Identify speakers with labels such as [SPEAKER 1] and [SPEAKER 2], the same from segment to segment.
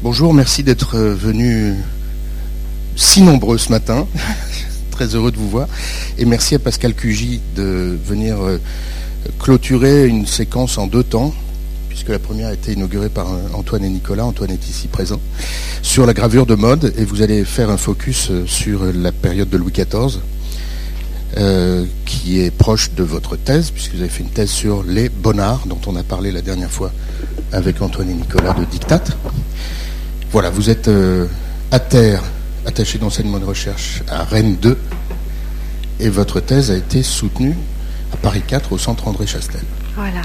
[SPEAKER 1] Bonjour, merci d'être venu si nombreux ce matin. Très heureux de vous voir. Et merci à Pascal Cugy de venir euh, clôturer une séquence en deux temps, puisque la première a été inaugurée par euh, Antoine et Nicolas. Antoine est ici présent, sur la gravure de mode. Et vous allez faire un focus euh, sur la période de Louis XIV. qui est proche de votre thèse, puisque vous avez fait une thèse sur les bonnards, dont on a parlé la dernière fois avec Antoine et Nicolas de Dictat. Voilà, vous êtes euh, à terre, attaché d'enseignement de recherche à Rennes 2, et votre thèse a été soutenue à Paris 4 au centre André Chastel.
[SPEAKER 2] Voilà,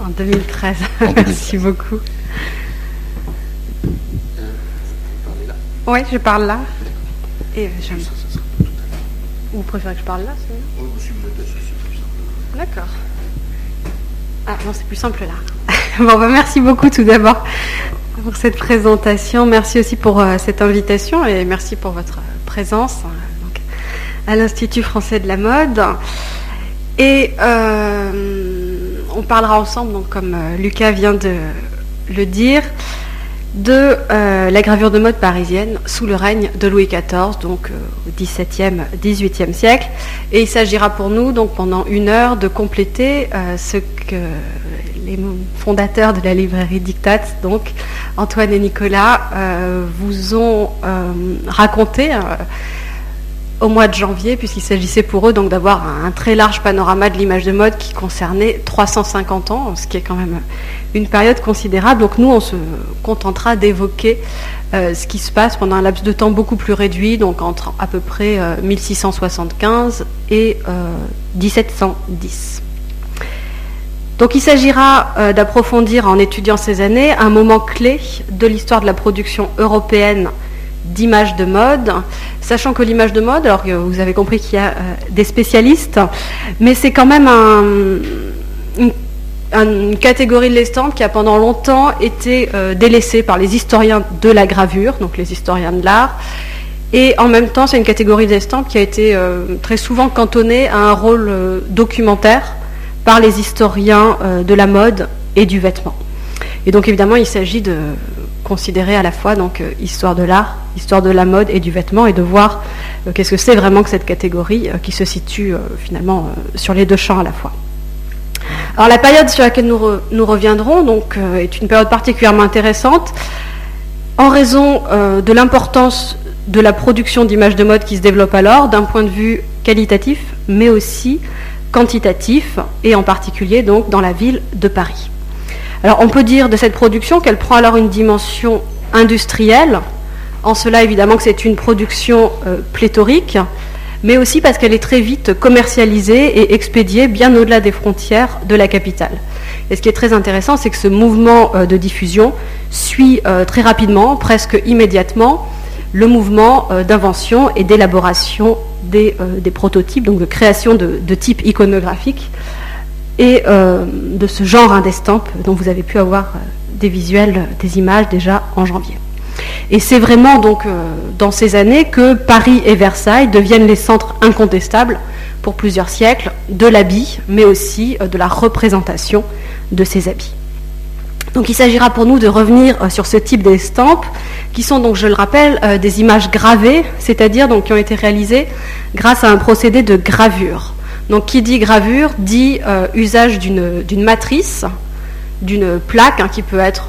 [SPEAKER 2] en 2013. Merci beaucoup. Oui, je parle là. Et je... Vous préférez que je parle là
[SPEAKER 1] oh,
[SPEAKER 2] D'accord. Ah non, c'est plus simple là. bon, bah, merci beaucoup tout d'abord pour cette présentation. Merci aussi pour euh, cette invitation et merci pour votre présence euh, à l'Institut français de la mode. Et euh, on parlera ensemble, donc, comme Lucas vient de le dire, de la gravure de mode parisienne sous le règne de Louis XIV, donc au XVIIe, XVIIIe siècle. Et il s'agira pour nous, donc pendant une heure, de compléter ce que les fondateurs de la librairie Dictat, donc Antoine et Nicolas, euh, vous ont euh, raconté euh, au mois de janvier, puisqu'il s'agissait pour eux donc d'avoir un, très large panorama de l'image de mode qui concernait 350 ans, ce qui est quand même une période considérable. Donc nous, on se contentera d'évoquer ce qui se passe pendant un laps de temps beaucoup plus réduit, donc entre à peu près 1675 et 1710. Donc il s'agira euh, d'approfondir en étudiant ces années un moment clé de l'histoire de la production européenne d'images de mode, sachant que l'image de mode, alors que vous avez compris qu'il y a euh, des spécialistes, mais c'est quand même une, catégorie de l'estampe qui a pendant longtemps été euh, délaissée par les historiens de la gravure, donc les historiens de l'art, et en même temps c'est une catégorie d'estampes qui a été très souvent cantonnée à un rôle documentaire par les historiens euh, de la mode et du vêtement. Et donc évidemment, il s'agit de considérer à la fois donc euh, histoire de l'art, histoire de la mode et du vêtement, et de voir euh, qu'est-ce que c'est vraiment que cette catégorie qui se situe finalement sur les deux champs à la fois. Alors la période sur laquelle nous, nous reviendrons donc est une période particulièrement intéressante en raison de l'importance de la production d'images de mode qui se développe alors d'un point de vue qualitatif, mais aussi quantitatif, et en particulier donc dans la ville de Paris. Alors on peut dire de cette production qu'elle prend alors une dimension industrielle, en cela évidemment que c'est une production euh, pléthorique, mais aussi parce qu'elle est très vite commercialisée et expédiée bien au-delà des frontières de la capitale. Et ce qui est très intéressant, c'est que ce mouvement euh, de diffusion suit euh, très rapidement, presque immédiatement, le mouvement d'invention et d'élaboration des, prototypes, donc de création de, types iconographiques et euh, de ce genre d'estampes dont vous avez pu avoir euh, des visuels, des images déjà en janvier. Et c'est vraiment donc dans ces années que Paris et Versailles deviennent les centres incontestables pour plusieurs siècles de l'habit, mais aussi de la représentation de ces habits. Donc il s'agira pour nous de revenir euh, sur ce type d'estampes qui sont donc, je le rappelle, euh, des images gravées, c'est-à-dire qui ont été réalisées grâce à un procédé de gravure. Donc qui dit gravure dit euh, usage d'une matrice, d'une plaque hein, qui peut être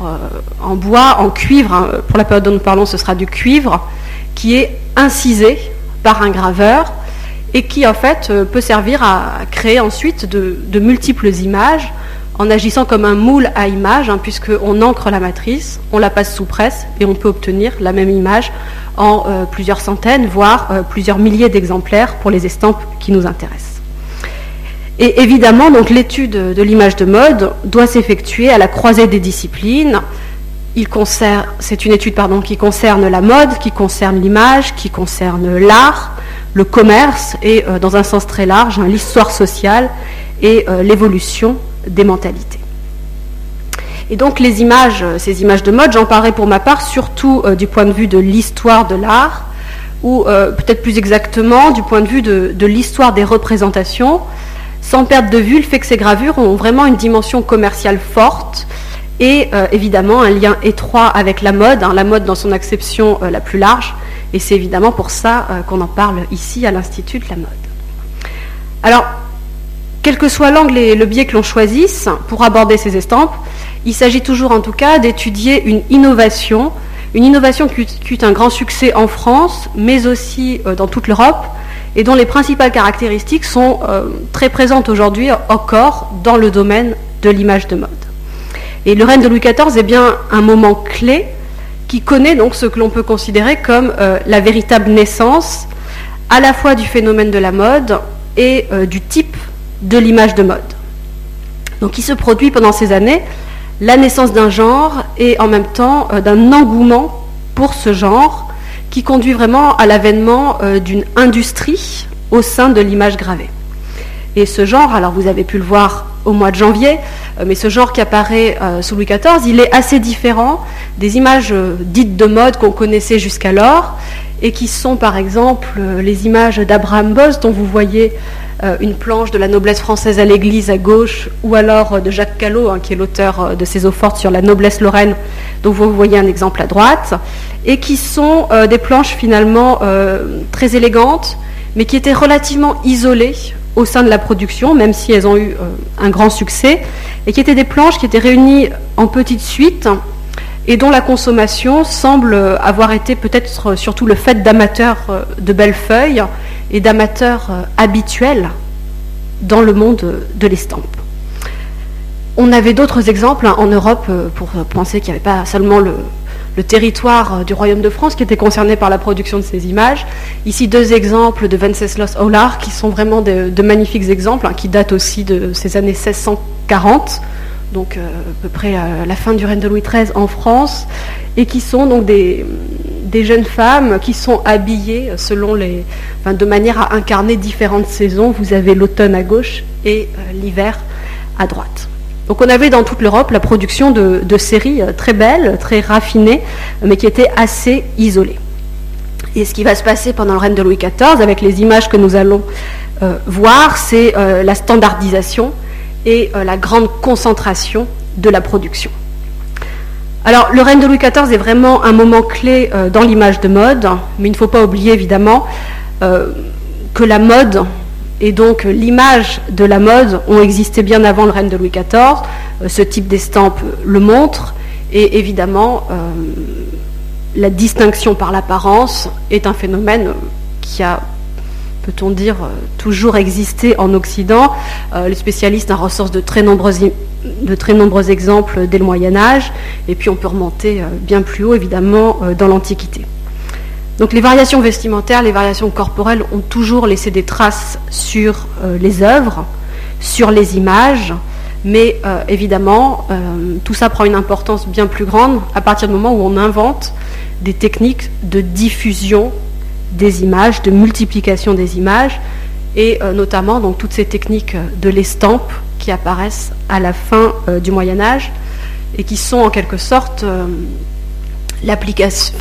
[SPEAKER 2] en bois, en cuivre. Hein. pour la période dont nous parlons, ce sera du cuivre qui est incisé par un graveur et qui en fait peut servir à créer ensuite de multiples images en agissant comme un moule à image, hein, puisqu'on ancre la matrice, on la passe sous presse et on peut obtenir la même image en euh, plusieurs centaines, voire euh, plusieurs milliers d'exemplaires pour les estampes qui nous intéressent. Et évidemment, donc l'étude de l'image de mode doit s'effectuer à la croisée des disciplines. C'est une étude qui concerne la mode, qui concerne l'image, qui concerne l'art, le commerce et, euh, dans un sens très large, hein, l'histoire sociale et l'évolution des mentalités. Et donc les images, euh, ces images de mode, j'en parlerai pour ma part surtout euh, du point de vue de l'histoire de l'art, ou euh, peut-être plus exactement du point de vue de, l'histoire des représentations, sans perdre de vue le fait que ces gravures ont vraiment une dimension commerciale forte et évidemment un lien étroit avec la mode, hein, la mode dans son acception la plus large, et c'est évidemment pour ça qu'on en parle ici à l'Institut de la mode. Alors, quel que soit l'angle et le biais que l'on choisisse pour aborder ces estampes, il s'agit toujours en tout cas d'étudier une innovation, une innovation qui eut un grand succès en France, mais aussi dans toute l'Europe, et dont les principales caractéristiques sont euh, très présentes aujourd'hui encore dans le domaine de l'image de mode. Et le règne de Louis XIV est bien un moment clé qui connaît donc ce que l'on peut considérer comme euh, la véritable naissance à la fois du phénomène de la mode et euh, du type de l'image de mode. Donc il se produit pendant ces années la naissance d'un genre et en même temps d'un engouement pour ce genre qui conduit vraiment à l'avènement euh, d'une industrie au sein de l'image gravée. Et ce genre, alors vous avez pu le voir au mois de janvier, euh, mais ce genre qui apparaît euh, sous Louis XIV, il est assez différent des images dites de mode qu'on connaissait jusqu'alors, et qui sont par exemple les images d'Abraham Boss, dont vous voyez une planche de la noblesse française à l'église à gauche, ou alors de Jacques Callot, hein, qui est l'auteur de ses eaux fortes sur la noblesse lorraine, dont vous voyez un exemple à droite et qui sont euh, des planches finalement euh, très élégantes, mais qui étaient relativement isolées au sein de la production, même si elles ont eu euh, un grand succès, et qui étaient des planches qui étaient réunies en petites suites et dont la consommation semble avoir été peut-être surtout le fait d'amateurs de belles feuilles et d'amateurs habituels dans le monde de l'estampe. On avait d'autres exemples hein, en Europe pour penser qu'il n'y avait pas seulement le, territoire euh, du Royaume de France qui était concerné par la production de ces images. Ici, deux exemples de Wenceslas Hollar qui sont vraiment de, magnifiques exemples, hein, qui datent aussi de ces années 1640, donc euh, à peu près euh, la fin du règne de Louis XIII en France, et qui sont donc des, jeunes femmes qui sont habillées selon les, de manière à incarner différentes saisons. Vous avez l'automne à gauche et l'hiver à droite. Donc on avait dans toute l'Europe la production de, séries euh, très belles, très raffinées, mais qui étaient assez isolées. Et ce qui va se passer pendant le règne de Louis XIV, avec les images que nous allons euh, voir, c'est euh, la standardisation et la grande concentration de la production. Alors le règne de Louis XIV est vraiment un moment clé dans l'image de mode, mais il ne faut pas oublier évidemment que la mode et donc l'image de la mode ont existé bien avant le règne de Louis XIV. Euh, ce type d'estampe le montre. Et évidemment, euh, la distinction par l'apparence est un phénomène qui a, peut-on dire, toujours existé en Occident. Euh, les spécialistes en ressourcent de très, nombreux, exemples dès le Moyen Âge. Et puis on peut remonter bien plus haut, évidemment, dans l'Antiquité. Donc les variations vestimentaires, les variations corporelles ont toujours laissé des traces sur euh, les œuvres, sur les images, mais euh, évidemment, euh, tout ça prend une importance bien plus grande à partir du moment où on invente des techniques de diffusion des images, de multiplication des images, et notamment donc, toutes ces techniques de l'estampe qui apparaissent à la fin du Moyen Âge et qui sont en quelque sorte l'application,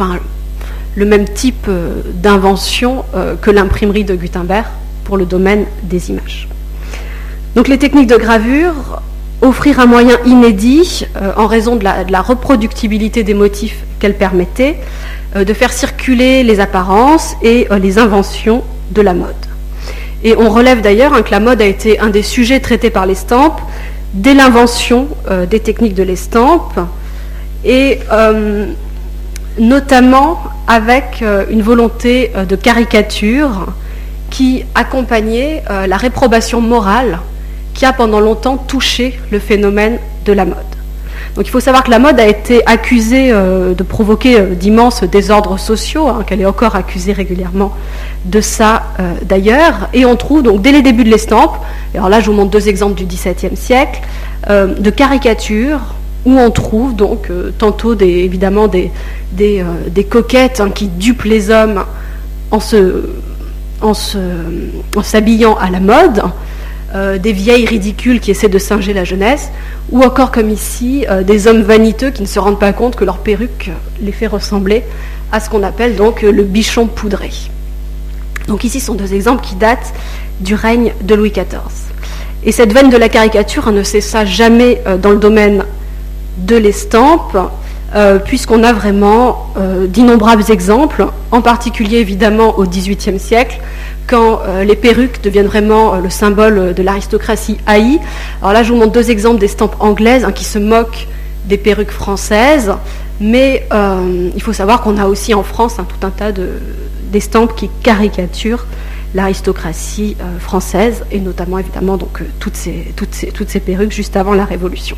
[SPEAKER 2] le même type euh, d'invention euh, que l'imprimerie de Gutenberg pour le domaine des images. Donc les techniques de gravure offrirent un moyen inédit, euh, en raison de la, reproductibilité des motifs qu'elles permettaient, de faire circuler les apparences et les inventions de la mode. Et on relève d'ailleurs hein, que la mode a été un des sujets traités par l'estampe dès l'invention des techniques de l'estampe. Et notamment avec euh, une volonté euh, de caricature qui accompagnait euh, la réprobation morale qui a pendant longtemps touché le phénomène de la mode. Donc il faut savoir que la mode a été accusée de provoquer d'immenses désordres sociaux, hein, qu'elle est encore accusée régulièrement de ça d'ailleurs, et on trouve donc dès les débuts de l'estampe, alors là je vous montre deux exemples du XVIIe siècle, de caricatures où on trouve donc euh, tantôt évidemment des, euh, coquettes hein, qui dupent les hommes en s'habillant à la mode, euh, des vieilles ridicules qui essaient de singer la jeunesse, ou encore comme ici, des hommes vaniteux qui ne se rendent pas compte que leur perruque les fait ressembler à ce qu'on appelle donc le bichon poudré. Donc ici sont deux exemples qui datent du règne de Louis XIV. Et cette veine de la caricature ne cessa jamais dans le domaine de l'estampe, euh, puisqu'on a vraiment euh, d'innombrables exemples, en particulier évidemment au XVIIIe siècle, quand euh, les perruques deviennent vraiment le symbole de l'aristocratie haïe. Alors là, je vous montre deux exemples d'estampes anglaises hein, qui se moquent des perruques françaises, mais il faut savoir qu'on a aussi en France hein, tout un tas d'estampes qui caricaturent l'aristocratie française, et notamment évidemment donc, toutes, ces, perruques juste avant la Révolution.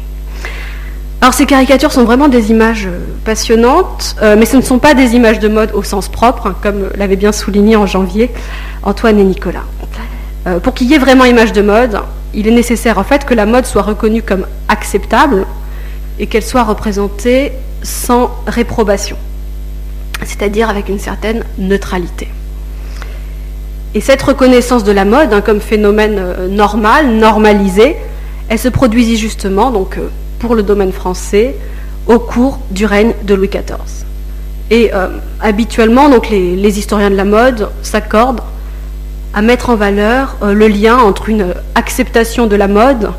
[SPEAKER 2] Alors ces caricatures sont vraiment des images euh, passionnantes, euh, mais ce ne sont pas des images de mode au sens propre, hein, comme l'avait bien souligné en janvier Antoine et Nicolas. Euh, pour qu'il y ait vraiment image de mode, il est nécessaire en fait que la mode soit reconnue comme acceptable et qu'elle soit représentée sans réprobation, c'est-à-dire avec une certaine neutralité. Et cette reconnaissance de la mode hein, comme phénomène normal, normalisé, elle se produisit justement donc pour le domaine français au cours du règne de Louis XIV. Et euh, habituellement, les, historiens de la mode s'accordent à mettre en valeur euh, le lien entre une acceptation de la mode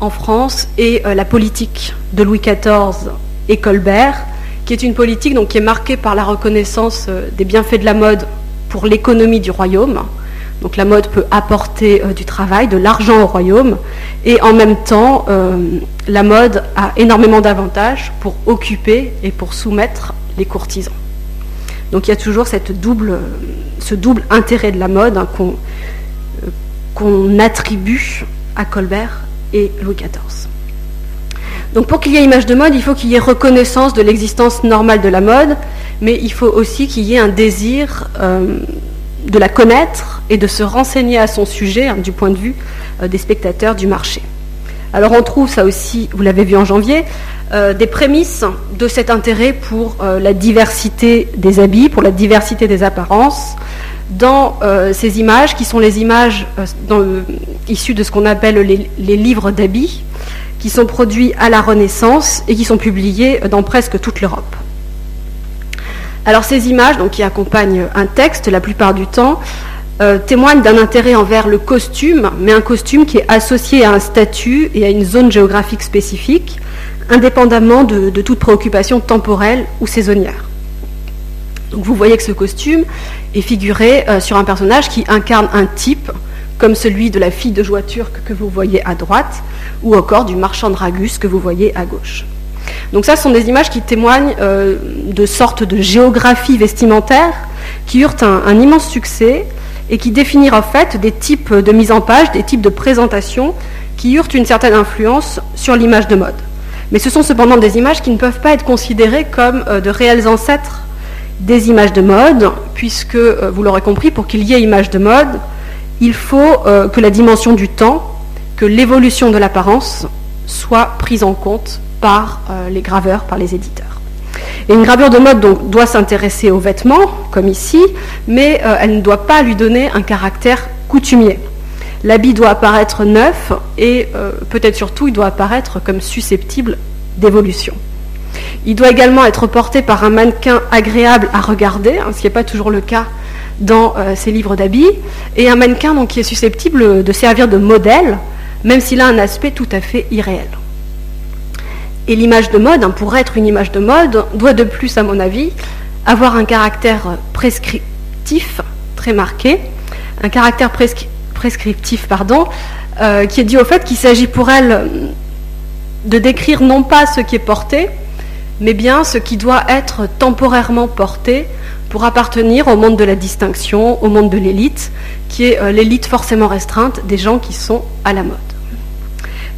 [SPEAKER 2] en France et euh, la politique de Louis XIV et Colbert, qui est une politique donc, qui est marquée par la reconnaissance des bienfaits de la mode pour l'économie du royaume, donc la mode peut apporter euh, du travail, de l'argent au royaume, et en même temps, euh, la mode a énormément d'avantages pour occuper et pour soumettre les courtisans. Donc il y a toujours ce double intérêt de la mode hein, euh, qu'on attribue à Colbert et Louis XIV. Donc pour qu'il y ait image de mode, il faut qu'il y ait reconnaissance de l'existence normale de la mode, mais il faut aussi qu'il y ait un désir de la connaître et de se renseigner à son sujet hein, du point de vue euh, des spectateurs du marché. Alors on trouve ça aussi, vous l'avez vu en janvier, euh, des prémices de cet intérêt pour euh, la diversité des habits, pour la diversité des apparences, dans ces images qui sont les images issues de ce qu'on appelle les, les livres d'habits, qui sont produits à la Renaissance et qui sont publiés dans presque toute l'Europe. Alors ces images, qui accompagnent un texte la plupart du temps, euh, témoignent d'un intérêt envers le costume, mais un costume qui est associé à un statut et à une zone géographique spécifique, indépendamment de, toute préoccupation temporelle ou saisonnière. Donc vous voyez que ce costume est figuré euh, sur un personnage qui incarne un type, comme celui de la fille de joie turque que vous voyez à droite, ou encore du marchand de ragus que vous voyez à gauche. Donc ça, ce sont des images qui témoignent euh, de sortes de géographie vestimentaire qui eurent un, immense succès et qui définirent en fait des types de mise en page, des types de présentation qui eurent une certaine influence sur l'image de mode. Mais ce sont cependant des images qui ne peuvent pas être considérées comme euh, de réels ancêtres des images de mode, puisque, euh, vous l'aurez compris, pour qu'il y ait image de mode, il faut que la dimension du temps, que l'évolution de l'apparence soit prise en compte par euh, les graveurs, par les éditeurs. Et une gravure de mode doit s'intéresser aux vêtements, comme ici, mais euh, elle ne doit pas lui donner un caractère coutumier. L'habit doit apparaître neuf et euh, peut-être surtout il doit apparaître comme susceptible d'évolution. Il doit également être porté par un mannequin agréable à regarder, hein, ce qui n'est pas toujours le cas dans ces livres d'habits, et un mannequin donc, qui est susceptible de servir de modèle, même s'il a un aspect tout à fait irréel. Et l'image de mode, hein, pour être une image de mode, doit de plus, à mon avis, avoir un caractère prescriptif très marqué, un caractère prescriptif, pardon, euh, qui est dû au fait qu'il s'agit pour elle de décrire non pas ce qui est porté, mais bien ce qui doit être temporairement porté pour appartenir au monde de la distinction, au monde de l'élite, qui est euh, l'élite forcément restreinte des gens qui sont à la mode.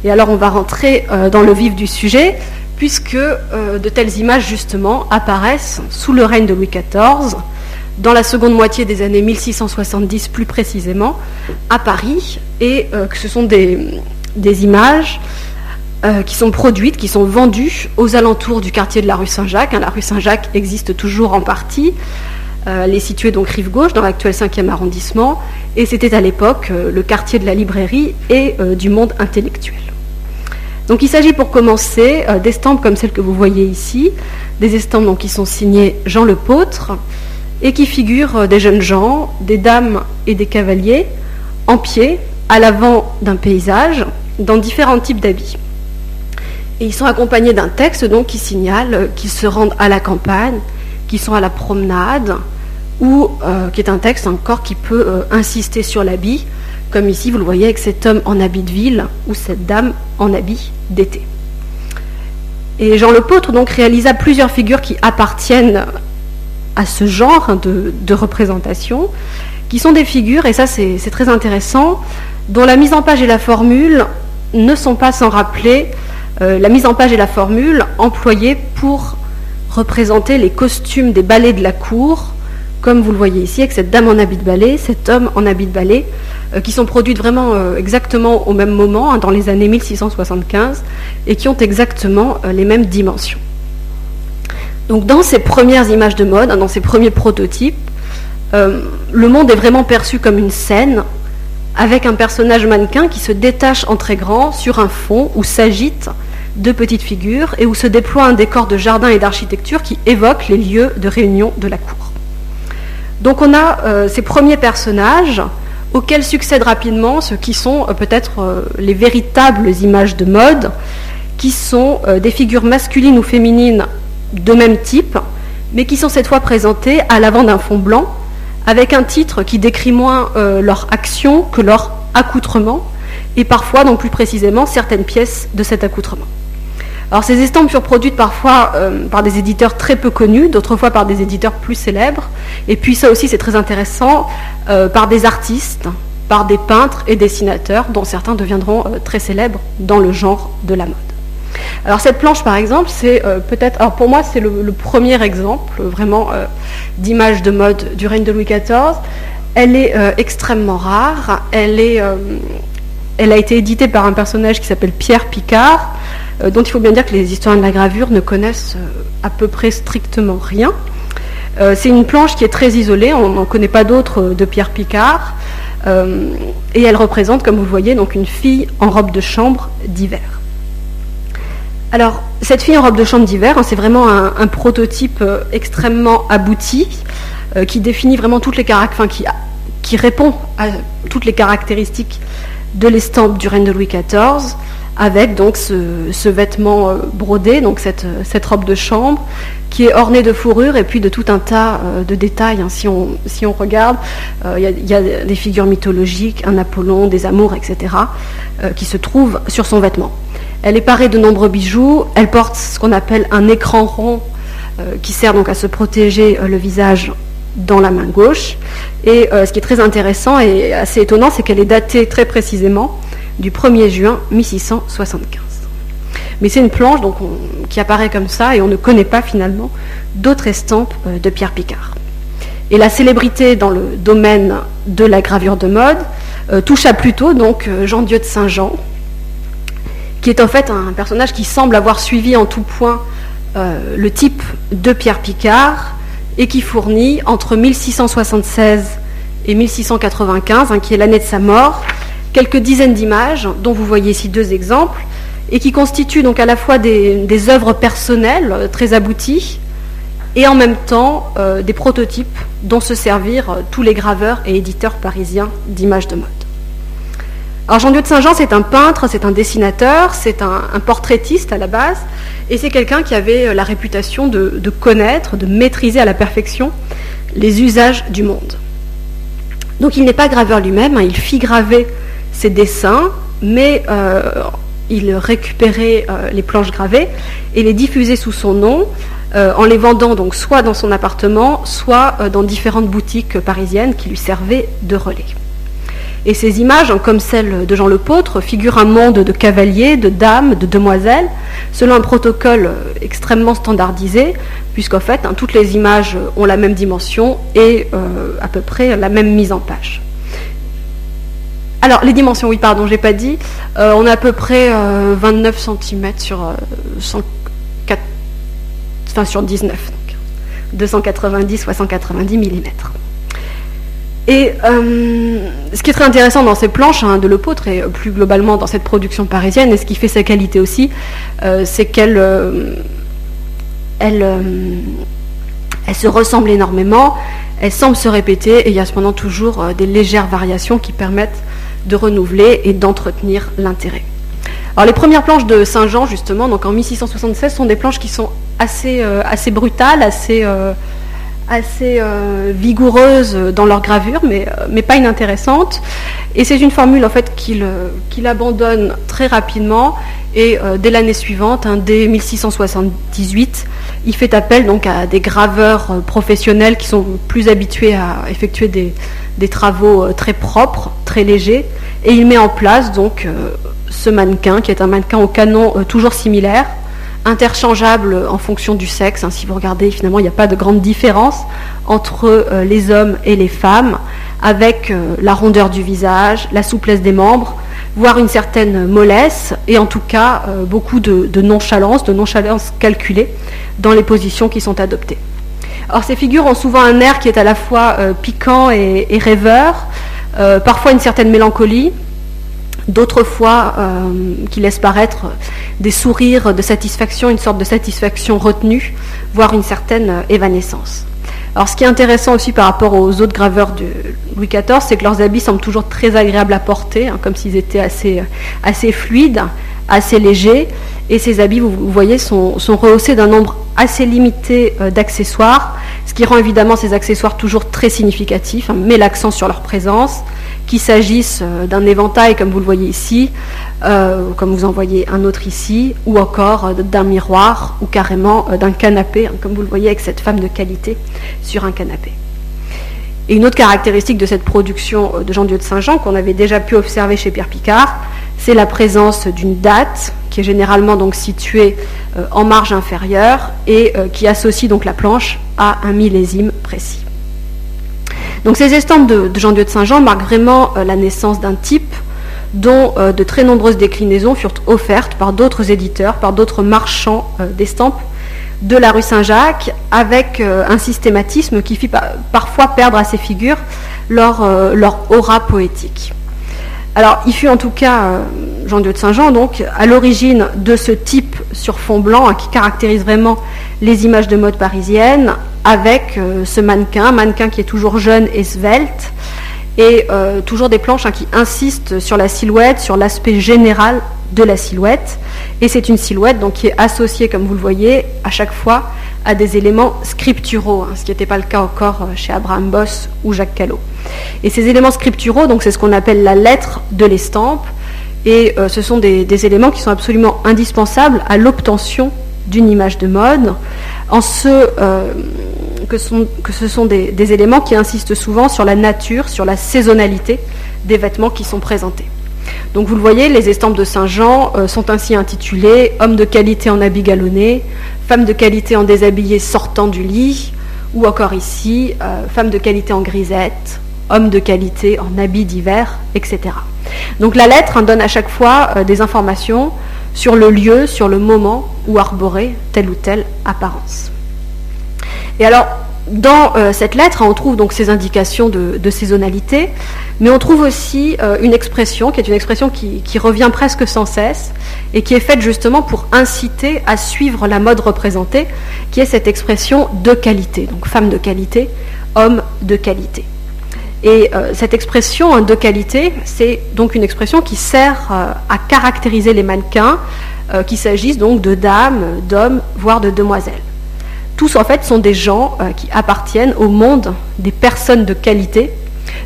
[SPEAKER 2] Et alors on va rentrer euh, dans le vif du sujet, puisque euh, de telles images justement apparaissent sous le règne de Louis XIV, dans la seconde moitié des années 1670 plus précisément, à Paris, et euh, que ce sont des, images qui sont produites, qui sont vendues aux alentours du quartier de la rue Saint-Jacques. Hein, la rue Saint-Jacques existe toujours en partie. elle est située donc rive gauche dans l'actuel 5e arrondissement et c'était à l'époque le quartier de la librairie et du monde intellectuel. Donc il s'agit pour commencer euh, d'estampes comme celles que vous voyez ici, des estampes qui sont signées Jean le Pôtre et qui figurent euh, des jeunes gens, des dames et des cavaliers en pied à l'avant d'un paysage dans différents types d'habits. Et ils sont accompagnés d'un texte donc qui signale qu'ils se rendent à la campagne, qu'ils sont à la promenade, ou qui est un texte encore qui peut insister sur l'habit, comme ici vous le voyez avec cet homme en habit de ville ou cette dame en habit d'été. Et Jean Lepôtre donc réalisa plusieurs figures qui appartiennent à ce genre de, représentation, qui sont des figures, et ça c'est très intéressant, dont la mise en page et la formule ne sont pas sans rappeler euh, la mise en page et la formule employées pour représenter les costumes des ballets de la cour, comme vous le voyez ici avec cette dame en habit de ballet, cet homme en habit de ballet, qui sont produites vraiment euh, exactement au même moment, hein, dans les années 1675, et qui ont exactement les mêmes dimensions. Donc dans ces premières images de mode, hein, dans ces premiers prototypes, euh, le monde est vraiment perçu comme une scène avec un personnage mannequin qui se détache en très grand sur un fond où s'agitent deux petites figures et où se déploie un décor de jardin et d'architecture qui évoque les lieux de réunion de la cour. Donc on a euh, ces premiers personnages auxquels succèdent rapidement ceux qui sont euh, peut-être les véritables images de mode, qui sont des figures masculines ou féminines de même type, mais qui sont cette fois présentés à l'avant d'un fond blanc, avec un titre qui décrit moins euh, leur action que leur accoutrement, et parfois, donc plus précisément, certaines pièces de cet accoutrement. Alors ces estampes furent produites parfois euh, par des éditeurs très peu connus, d'autres fois par des éditeurs plus célèbres, et puis ça aussi c'est très intéressant, euh, par des artistes, par des peintres et dessinateurs, dont certains deviendront très célèbres dans le genre de la mode. Alors cette planche, par exemple, c'est euh, peut-être, alors pour moi, c'est le, premier exemple vraiment euh, d'image de mode du règne de Louis XIV. Elle est euh, extrêmement rare. Elle est, elle a été éditée par un personnage qui s'appelle Pierre Picard, dont il faut bien dire que les historiens de la gravure ne connaissent à peu près strictement rien. c'est une planche qui est très isolée. On n'en connaît pas d'autres de Pierre Picard. et elle représente, comme vous le voyez, donc une fille en robe de chambre d'hiver. Alors, cette fille en robe de chambre d'hiver, hein, c'est vraiment un, prototype euh, extrêmement abouti, euh, qui définit vraiment toutes les caractéristiques, qui, répond à toutes les caractéristiques de l'estampe du règne de Louis XIV, avec donc ce, vêtement euh, brodé, donc cette, robe de chambre, qui est ornée de fourrure et puis de tout un tas de détails. Hein. si, on, regarde, il y, a des figures mythologiques, un Apollon, des amours, etc., qui se trouvent sur son vêtement. Elle est parée de nombreux bijoux. Elle porte ce qu'on appelle un écran rond euh, qui sert donc à se protéger euh, le visage dans la main gauche. Et euh, ce qui est très intéressant et assez étonnant, c'est qu'elle est datée très précisément du 1er juin 1675. Mais c'est une planche qui apparaît comme ça et on ne connaît pas finalement d'autres estampes de Pierre Picard. Et la célébrité dans le domaine de la gravure de mode touche à plutôt donc Jean-Dieu de Saint-Jean, qui est en fait un personnage qui semble avoir suivi en tout point euh, le type de Pierre Picard et qui fournit entre 1676 et 1695, hein, qui est l'année de sa mort, quelques dizaines d'images, dont vous voyez ici deux exemples, et qui constituent donc à la fois des, œuvres personnelles euh, très abouties et en même temps euh, des prototypes dont se servirent tous les graveurs et éditeurs parisiens d'images de mode. Alors Jean-Dieu de Saint-Jean, c'est un peintre, c'est un dessinateur, c'est un, portraitiste à la base, et c'est quelqu'un qui avait euh, la réputation de, connaître, de maîtriser à la perfection les usages du monde. Donc il n'est pas graveur lui-même, hein, il fit graver ses dessins, mais euh, il récupérait euh, les planches gravées et les diffusait sous son nom, en les vendant donc soit dans son appartement, soit dans différentes boutiques parisiennes qui lui servaient de relais. Et ces images, comme celle de Jean Lepôtre, figurent un monde de cavaliers, de dames, de demoiselles, selon un protocole extrêmement standardisé, puisqu'en fait, hein, toutes les images ont la même dimension et euh, à peu près la même mise en page. Alors, les dimensions, oui, pardon, j'ai pas dit. Euh, on a à peu près 29 euh, cm sur, 104, enfin, sur 19, donc 290 ou 190 mm. Et euh, ce qui est très intéressant dans ces planches hein, de l'Epôtre et plus globalement dans cette production parisienne, et ce qui fait sa qualité aussi, euh, c'est qu'elle euh, elle, elle, se ressemble énormément, elle semble se répéter, et il y a cependant toujours des légères variations qui permettent de renouveler et d'entretenir l'intérêt. Alors les premières planches de Saint-Jean, justement, en 1676, sont des planches qui sont assez, assez brutales, assez, assez vigoureuses dans leur gravure, mais, pas inintéressantes. Et c'est une formule en fait qu'il abandonne très rapidement et euh, dès l'année suivante, dès 1678, il fait appel à des graveurs euh, professionnels qui sont plus habitués à effectuer des, travaux euh, très propres, très légers, et il met en place ce mannequin qui est un mannequin au canon toujours similaire, interchangeable en fonction du sexe. Hein. si vous regardez, finalement, il n'y a pas de grande différence entre les hommes et les femmes, avec la rondeur du visage, la souplesse des membres voire une certaine mollesse, et en tout cas euh, beaucoup de, nonchalance, de nonchalance calculée dans les positions qui sont adoptées. Alors ces figures ont souvent un air qui est à la fois euh, piquant et, rêveur, euh, parfois une certaine mélancolie, d'autres fois qui laissent paraître des sourires de satisfaction, une sorte de satisfaction retenue, voire une certaine évanescence. Alors ce qui est intéressant aussi par rapport aux autres graveurs de Louis XIV, c'est que leurs habits semblent toujours très agréables à porter, hein, comme s'ils étaient assez, assez fluides, assez légers. Et ces habits, vous, voyez, sont, rehaussés d'un nombre assez limité euh, d'accessoires, ce qui rend évidemment ces accessoires toujours très significatifs, hein, met l'accent sur leur présence, qu'il s'agisse euh, d'un éventail comme vous le voyez ici, euh, comme vous en voyez un autre ici, ou encore d'un miroir, ou carrément d'un canapé, hein, comme vous le voyez avec cette femme de qualité sur un canapé. Et une autre caractéristique de cette production de Jean-Dieu de Saint-Jean, qu'on avait déjà pu observer chez Pierre Picard, c'est la présence d'une date qui est généralement donc située euh, en marge inférieure et euh, qui associe donc la planche à un millésime précis. Ces estampes de, Jean-Dieu de Saint-Jean marquent vraiment euh, la naissance d'un type dont de très nombreuses déclinaisons furent offertes par d'autres éditeurs, par d'autres marchands d'estampes de la rue Saint-Jacques, avec un systématisme qui fit parfois perdre à ces figures leur aura poétique. Alors, il fut en tout cas, euh, Jean-Dieu de Saint-Jean, donc, à l'origine de ce type sur fond blanc hein, qui caractérise vraiment les images de mode parisienne, avec euh, ce mannequin, mannequin qui est toujours jeune et svelte, et euh, toujours des planches hein, qui insistent sur la silhouette, sur l'aspect général de la silhouette. Et c'est une silhouette donc, qui est associée, comme vous le voyez, à chaque fois à des éléments scripturaux, hein, ce qui n'était pas le cas encore chez Abraham Boss ou Jacques Callot. Et ces éléments scripturaux, donc c'est ce qu'on appelle la lettre de l'estampe, et euh, ce sont des, éléments qui sont absolument indispensables à l'obtention d'une image de mode, en ce euh, que, ce sont des, éléments qui insistent souvent sur la nature, sur la saisonnalité des vêtements qui sont présentés. Donc vous le voyez, les estampes de Saint-Jean euh, sont ainsi intitulées Homme de qualité en habit galonné, Femme de qualité en déshabillé sortant du lit, ou encore ici, Femme de qualité en grisette, homme de qualité en habits divers, etc. Donc la lettre donne à chaque fois euh, des informations sur le lieu, sur le moment où arborer telle ou telle apparence. Et alors, dans euh, cette lettre, on trouve donc ces indications de, saisonnalité, mais on trouve aussi euh, une expression qui est une expression qui, revient presque sans cesse et qui est faite justement pour inciter à suivre la mode représentée, qui est cette expression de qualité, donc femme de qualité, homme de qualité. Et euh, cette expression de qualité, c'est donc une expression qui sert à caractériser les mannequins, qu'il s'agisse donc de dames, d'hommes, voire de demoiselles. Tous en fait sont des gens qui appartiennent au monde des personnes de qualité,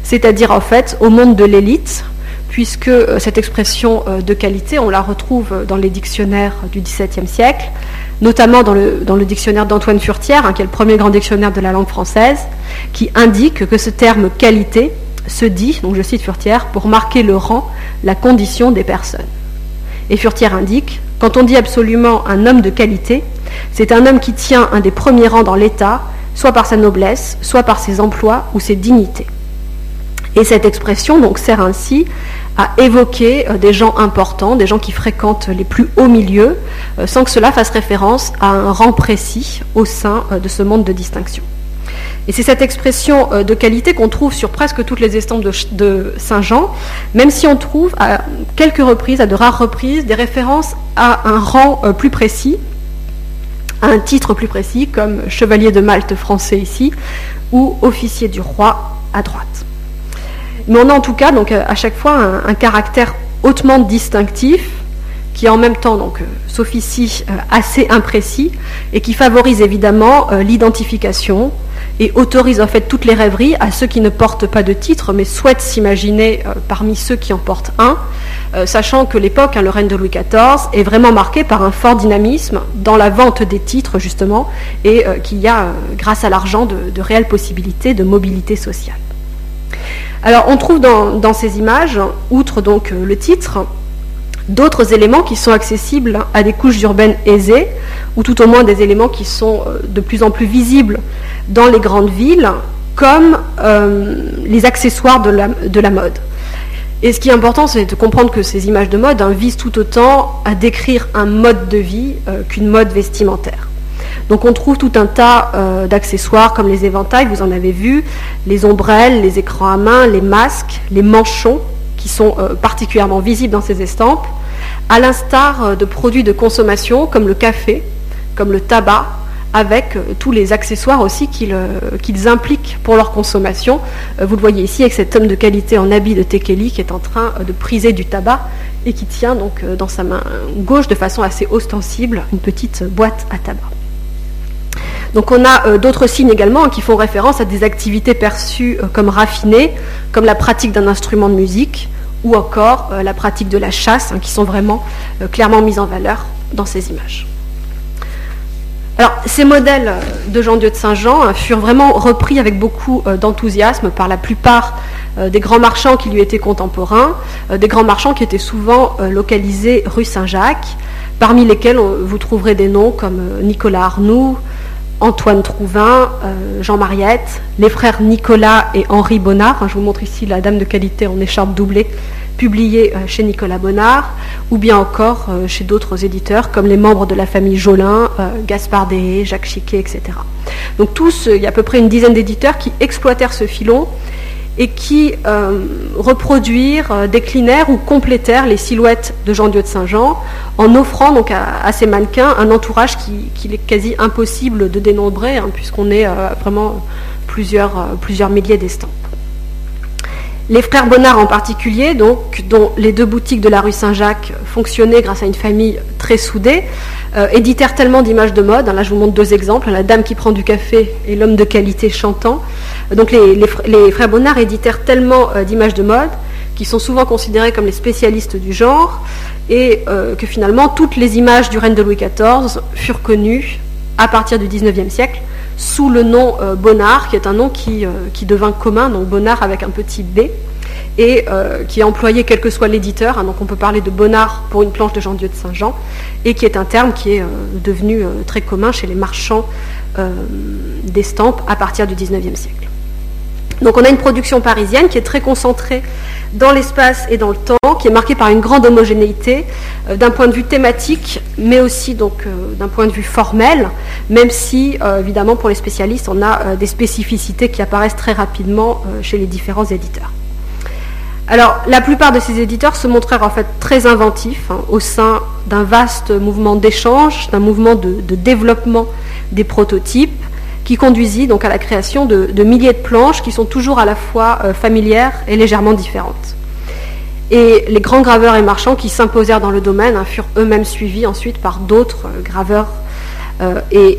[SPEAKER 2] c'est-à-dire en fait au monde de l'élite, puisque cette expression de qualité, on la retrouve dans les dictionnaires du XVIIe siècle, notamment dans le, dans le dictionnaire d'Antoine Furtière, hein, qui est le premier grand dictionnaire de la langue française, qui indique que ce terme qualité se dit, donc je cite Furtière, pour marquer le rang, la condition des personnes. Et Furtière indique, quand on dit absolument un homme de qualité, c'est un homme qui tient un des premiers rangs dans l'État, soit par sa noblesse, soit par ses emplois ou ses dignités. Et cette expression donc sert ainsi à évoquer euh, des gens importants, des gens qui fréquentent les plus hauts milieux, euh, sans que cela fasse référence à un rang précis au sein euh, de ce monde de distinction. Et c'est cette expression de qualité qu'on trouve sur presque toutes les estampes de, Saint-Jean, même si on trouve à quelques reprises, à de rares reprises, des références à un rang plus précis, un titre plus précis, comme chevalier de Malte français ici, ou officier du roi à droite. Mais on a en tout cas donc, à chaque fois un, caractère hautement distinctif qui en même temps, donc, s'officie assez imprécis et qui favorise évidemment l'identification et autorise en fait toutes les rêveries à ceux qui ne portent pas de titre mais souhaitent s'imaginer parmi ceux qui en portent un, sachant que l'époque, hein, le règne de Louis XIV, est vraiment marquée par un fort dynamisme dans la vente des titres justement et qu'il y a, grâce à l'argent, de réelles possibilités de mobilité sociale. Alors on trouve dans, ces images, outre donc euh, le titre, d'autres éléments qui sont accessibles à des couches urbaines aisées, ou tout au moins des éléments qui sont euh, de plus en plus visibles dans les grandes villes, comme euh, les accessoires de la, mode. Et ce qui est important, c'est de comprendre que ces images de mode hein, visent tout autant à décrire un mode de vie qu'une mode vestimentaire. Donc on trouve tout un tas euh, d'accessoires comme les éventails, vous en avez vu, les ombrelles, les écrans à main, les masques, les manchons, qui sont euh, particulièrement visibles dans ces estampes, à l'instar euh, de produits de consommation comme le café, comme le tabac, avec tous les accessoires aussi qu'ils impliquent pour leur consommation. vous le voyez ici avec cet homme de qualité en habit de Tekeli qui est en train de priser du tabac et qui tient donc dans sa main gauche de façon assez ostensible une petite boîte à tabac. Donc on a euh, d'autres signes également qui font référence à des activités perçues euh, comme raffinées, comme la pratique d'un instrument de musique ou encore euh, la pratique de la chasse, hein, qui sont vraiment clairement mises en valeur dans ces images. Alors, ces modèles de Jean-Dieu de Saint-Jean hein, furent vraiment repris avec beaucoup d'enthousiasme par la plupart des grands marchands qui lui étaient contemporains, des grands marchands qui étaient souvent localisés rue Saint-Jacques, parmi lesquels vous trouverez des noms comme Nicolas Arnoux, Antoine Trouvin, euh, Jean Mariette, les frères Nicolas et Henri Bonnard. je vous montre ici la dame de qualité en écharpe doublée, publiée euh, chez Nicolas Bonnard, ou bien encore euh, chez d'autres éditeurs comme les membres de la famille Jolin, Gaspard Dehé, Jacques Chiquet, etc. Donc tous, il y a à peu près une dizaine d'éditeurs qui exploitèrent ce filon et qui euh, reproduirent, euh, déclinèrent ou complétèrent les silhouettes de Jean-Dieu de Saint-Jean en offrant à, ces mannequins un entourage qu'il est quasi impossible de dénombrer, hein, puisqu'on est euh, vraiment plusieurs, plusieurs milliers d'estampes. Les frères Bonnard en particulier, dont les deux boutiques de la rue Saint-Jacques fonctionnaient grâce à une famille très soudée, éditèrent tellement d'images de mode. Là, je vous montre deux exemples la dame qui prend du café et l'homme de qualité chantant. Donc les, frères Bonnard éditèrent tellement euh, d'images de mode qui sont souvent considérés comme les spécialistes du genre, et euh, que finalement toutes les images du règne de Louis XIV furent connues à partir du XIXe siècle sous le nom euh, Bonnard, qui est un nom qui, devint commun, donc Bonnard avec un petit B, et qui est employé quel que soit l'éditeur. Hein, donc on peut parler de Bonnard pour une planche de Jean-Dieu de Saint-Jean, et qui est un terme qui est devenu très commun chez les marchands d'estampes à partir du XIXe siècle. Donc on a une production parisienne qui est très concentrée dans l'espace et dans le temps, qui est marquée par une grande homogénéité euh, d'un point de vue thématique, mais aussi donc euh, d'un point de vue formel, même si euh, évidemment pour les spécialistes on a des spécificités qui apparaissent très rapidement chez les différents éditeurs. Alors la plupart de ces éditeurs se montrèrent en fait très inventifs hein, au sein d'un vaste mouvement d'échange, d'un mouvement de développement des prototypes qui conduisit donc à la création de, milliers de planches qui sont toujours à la fois euh, familières et légèrement différentes. Et les grands graveurs et marchands qui s'imposèrent dans le domaine hein, furent eux-mêmes suivis ensuite par d'autres euh, graveurs euh, et,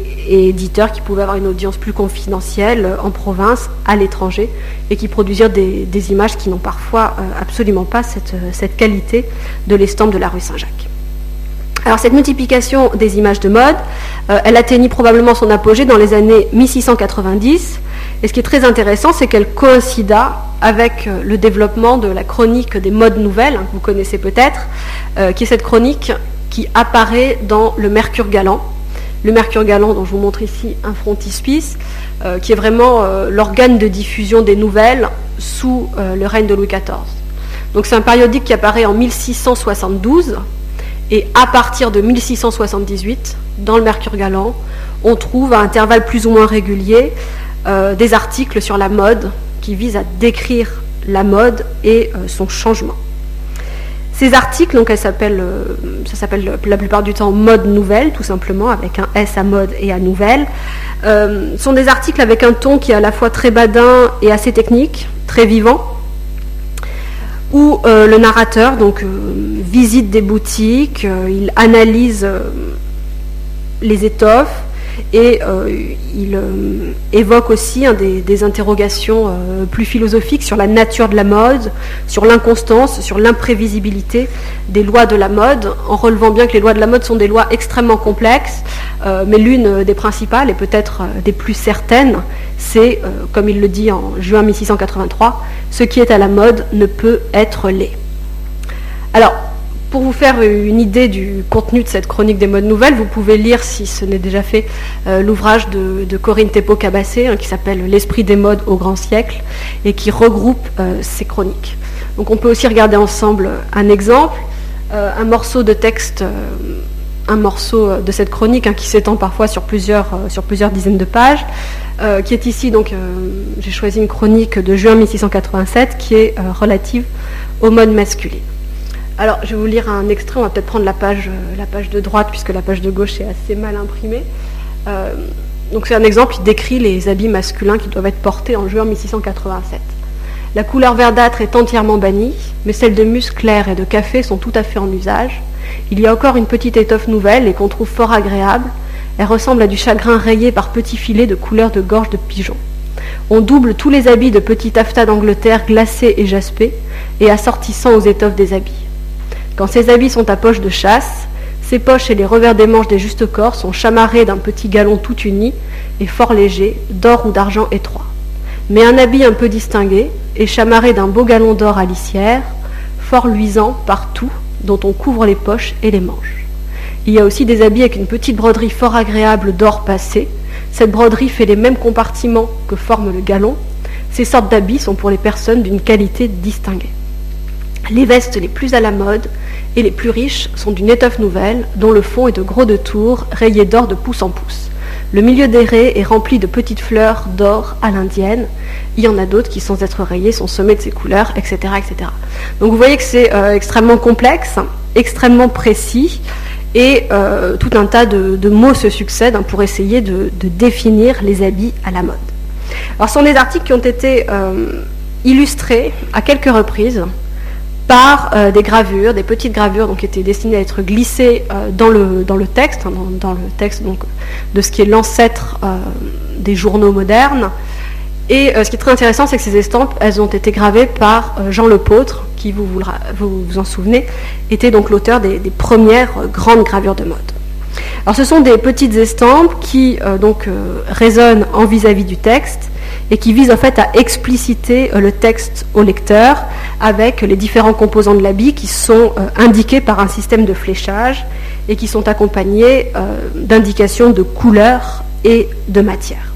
[SPEAKER 2] éditeurs qui pouvaient avoir une audience plus confidentielle en province, à l'étranger, et qui produisirent des, images qui n'ont parfois absolument pas cette, cette qualité de l'estampe de la rue Saint-Jacques. Alors cette multiplication des images de mode, euh, elle atteignit probablement son apogée dans les années 1690. Et ce qui est très intéressant, c'est qu'elle coïncida avec euh, le développement de la chronique des modes nouvelles, hein, que vous connaissez peut-être, euh, qui est cette chronique qui apparaît dans le Mercure galant. Le Mercure galant, dont je vous montre ici un frontispice, qui est vraiment l'organe de diffusion des nouvelles sous le règne de Louis XIV. Donc c'est un périodique qui apparaît en 1672 et à partir de 1678, dans le Mercure Galant, on trouve à intervalles plus ou moins réguliers euh, des articles sur la mode qui visent à décrire la mode et euh, son changement. Ces articles, donc euh, ça s'appelle la plupart du temps mode nouvelle, tout simplement, avec un S à mode et à nouvelle, sont des articles avec un ton qui est à la fois très badin et assez technique, très vivant, où le narrateur donc, visite des boutiques, il analyse les étoffes, et euh, il euh, évoque aussi hein, des, interrogations euh, plus philosophiques sur la nature de la mode, sur l'inconstance, sur l'imprévisibilité des lois de la mode, en relevant bien que les lois de la mode sont des lois extrêmement complexes, mais l'une des principales et peut-être des plus certaines, c'est, comme il le dit en juin 1683, ce qui est à la mode ne peut être laid. Alors, pour vous faire une idée du contenu de cette chronique des modes nouvelles, vous pouvez lire, si ce n'est déjà fait, euh, l'ouvrage de, Corinne Tepo-Cabassé hein, qui s'appelle L'esprit des modes au grand siècle et qui regroupe euh, ces chroniques. Donc on peut aussi regarder ensemble un exemple, euh, un morceau de texte, un morceau de cette chronique hein, qui s'étend parfois sur plusieurs, sur plusieurs dizaines de pages, qui est ici, donc j'ai choisi une chronique de juin 1687 qui est relative aux modes masculines. Alors, je vais vous lire un extrait. On va peut-être prendre la page, euh, de droite, puisque la page de gauche est assez mal imprimée. Euh, donc, c'est un exemple. Il décrit les habits masculins qui doivent être portés en juin 1687. La couleur verdâtre est entièrement bannie, mais celles de musc et de café sont tout à fait en usage. Il y a encore une petite étoffe nouvelle et qu'on trouve fort agréable. Elle ressemble à du chagrin rayé par petits filets de couleur de gorge de pigeon. On double tous les habits de petit taffetas d'Angleterre glacés et jaspés et assortissant aux étoffes des habits. Quand ces habits sont à poche de chasse, ces poches et les revers des manches des justes corps sont chamarrés d'un petit galon tout uni et fort léger, d'or ou d'argent étroit. Mais un habit un peu distingué est chamarré d'un beau galon d'or à lisière, fort luisant partout, dont on couvre les poches et les manches. Il y a aussi des habits avec une petite broderie fort agréable d'or passé. Cette broderie fait les mêmes compartiments que forme le galon. Ces sortes d'habits sont pour les personnes d'une qualité distinguée. Les vestes les plus à la mode et les plus riches sont d'une étoffe nouvelle, dont le fond est de gros de tours, rayés d'or de pouce en pouce. Le milieu des raies est rempli de petites fleurs d'or à l'indienne. Il y en a d'autres qui, sans être rayées, sont semées de ces couleurs, etc. etc. Donc vous voyez que c'est euh, extrêmement complexe, extrêmement précis, et euh, tout un tas de, mots se succèdent hein, pour essayer de, définir les habits à la mode. Alors ce sont des articles qui ont été euh, illustrés à quelques reprises par euh, des gravures, des petites gravures qui étaient destinées à être glissées euh, dans, le, texte, hein, dans, le texte de ce qui est l'ancêtre euh, des journaux modernes. Et ce qui est très intéressant, c'est que ces estampes, elles ont été gravées par Jean Lepôtre, qui, vous vous, en souvenez, était donc l'auteur des, premières grandes gravures de mode. Alors ce sont des petites estampes qui donc résonnent en vis-à-vis -vis du texte et qui vise en fait à expliciter euh, le texte au lecteur avec les différents composants de l'habit qui sont euh, indiqués par un système de fléchage et qui sont accompagnés euh, d'indications de couleur et de matière.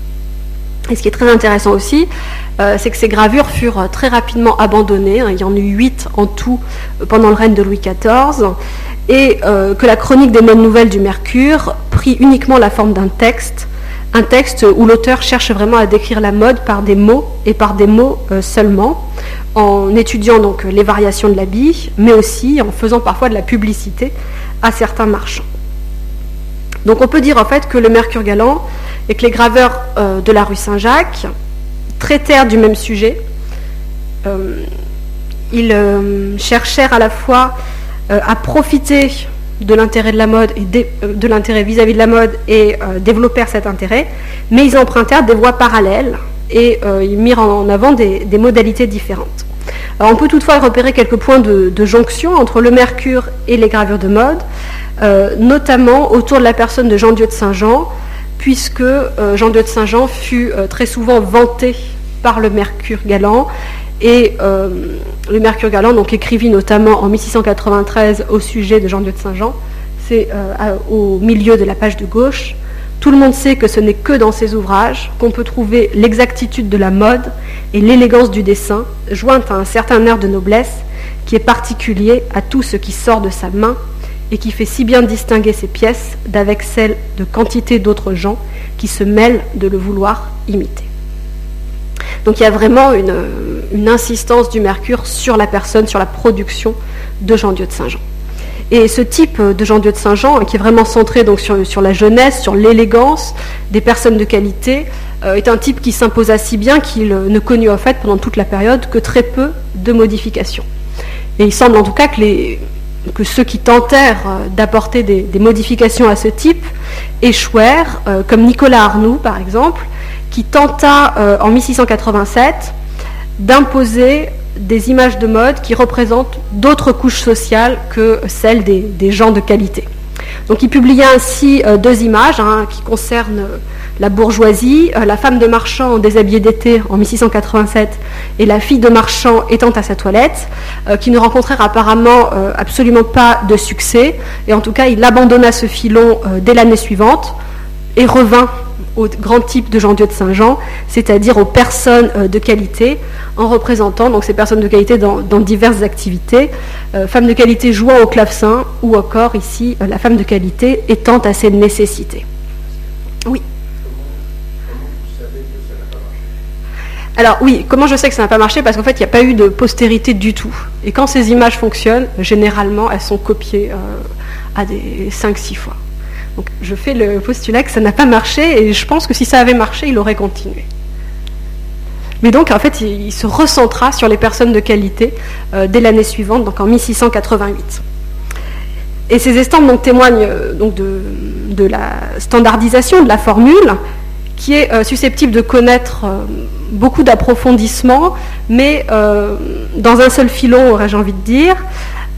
[SPEAKER 2] Et ce qui est très intéressant aussi, c'est que ces gravures furent très rapidement abandonnées, hein. il y en eut huit en tout pendant le règne de Louis XIV, et que la chronique des modes nouvelles du Mercure prit uniquement la forme d'un texte un texte où l'auteur cherche vraiment à décrire la mode par des mots et par des mots euh, seulement, en étudiant donc les variations de l'habit, mais aussi en faisant parfois de la publicité à certains marchands. Donc on peut dire en fait que le Mercure galant et que les graveurs euh, de la rue Saint-Jacques traitèrent du même sujet. Euh, ils cherchèrent à la fois à profiter de l'intérêt de la mode et euh, de, l'intérêt vis-à-vis de la mode et euh, développèrent cet intérêt, mais ils empruntèrent des voies parallèles et euh, ils mirent en avant des, modalités différentes. on peut toutefois repérer quelques points de, jonction entre le mercure et les gravures de mode, notamment autour de la personne de Jean-Dieu de Saint-Jean, puisque Jean-Dieu de Saint-Jean fut très souvent vanté par le mercure galant et euh, le Mercure Galant donc, écrivit notamment en 1693 au sujet de Jean-Dieu de Saint-Jean, c'est euh, au milieu de la page de gauche. Tout le monde sait que ce n'est que dans ses ouvrages qu'on peut trouver l'exactitude de la mode et l'élégance du dessin, jointe à un certain air de noblesse qui est particulier à tout ce qui sort de sa main et qui fait si bien distinguer ses pièces d'avec celles de quantité d'autres gens qui se mêlent de le vouloir imiter. Donc il y a vraiment une, insistance du Mercure sur la personne, sur la production de Jean-Dieu de Saint-Jean. Et ce type de Jean-Dieu de Saint-Jean, qui est vraiment centré sur, la jeunesse, sur l'élégance des personnes de qualité, euh, est un type qui s'imposa si bien qu'il ne connut en fait pendant toute la période que très peu de modifications. Et il semble en tout cas que, ceux qui tentèrent euh, d'apporter des, modifications à ce type échouèrent, euh, comme Nicolas Arnoux par exemple, qui tenta en 1687 d'imposer des images de mode qui représentent d'autres couches sociales que celles des gens de qualité. Donc il publia ainsi euh, deux images hein, qui concernent euh, la bourgeoisie, euh, la femme de marchand déshabillée d'été en 1687 et la fille de marchand étant à sa toilette, qui ne rencontrèrent apparemment absolument pas de succès. Et en tout cas, il abandonna ce filon dès l'année suivante et revint au grand type de Jean-Dieu de Saint-Jean, c'est-à-dire aux personnes euh, de qualité, en représentant donc ces personnes de qualité dans, diverses activités, euh, femmes de qualité jouant au clavecin, ou encore ici euh, la femme de qualité étant à ses nécessités. Oui. Alors oui, comment je sais que ça n'a pas marché? Parce qu'en fait, il n'y a pas eu de postérité du tout. Et quand ces images fonctionnent, généralement, elles sont copiées à des 5-6 fois. Donc je fais le postulat que ça n'a pas marché et je pense que si ça avait marché, il aurait continué. Mais donc en fait, il, se recentra sur les personnes de qualité euh, dès l'année suivante, donc en 1688. Et ces estampes témoignent euh, donc, de, la standardisation de la formule, qui est euh, susceptible de connaître beaucoup d'approfondissements, mais dans un seul filon, aurais-je envie de dire.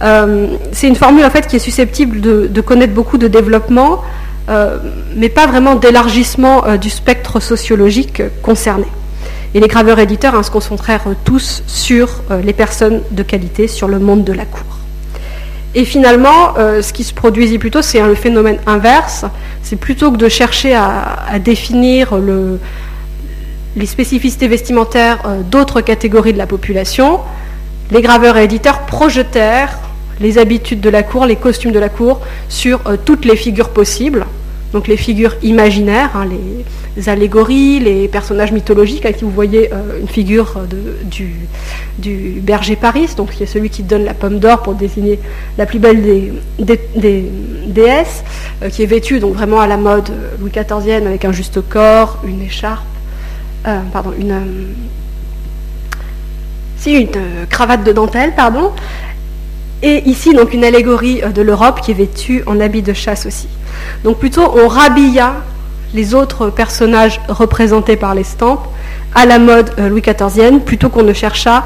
[SPEAKER 2] Euh, c'est une formule en fait qui est susceptible de, connaître beaucoup de développement, euh, mais pas vraiment d'élargissement euh, du spectre sociologique concerné. Et les graveurs éditeurs hein, se concentrèrent tous sur les personnes de qualité, sur le monde de la cour. Et finalement, ce qui se produisit plutôt, c'est un phénomène inverse. C'est plutôt que de chercher à, définir les spécificités vestimentaires d'autres catégories de la population, les graveurs et éditeurs projetèrent les habitudes de la cour, les costumes de la cour sur euh, toutes les figures possibles, donc les figures imaginaires, hein, les, allégories, les personnages mythologiques. Ici, vous voyez euh, une figure du, berger Paris, donc qui est celui qui donne la pomme d'or pour désigner la plus belle des, déesses, euh, qui est vêtue donc vraiment à la mode Louis XIVienne avec un juste corps, une écharpe, pardon, une une cravate de dentelle, pardon, et ici, donc, une allégorie euh, de l'Europe qui est vêtue en habit de chasse aussi. Donc, plutôt, on rhabilla les autres personnages représentés par l'estampes à la mode euh, Louis XIVienne, plutôt qu'on ne chercha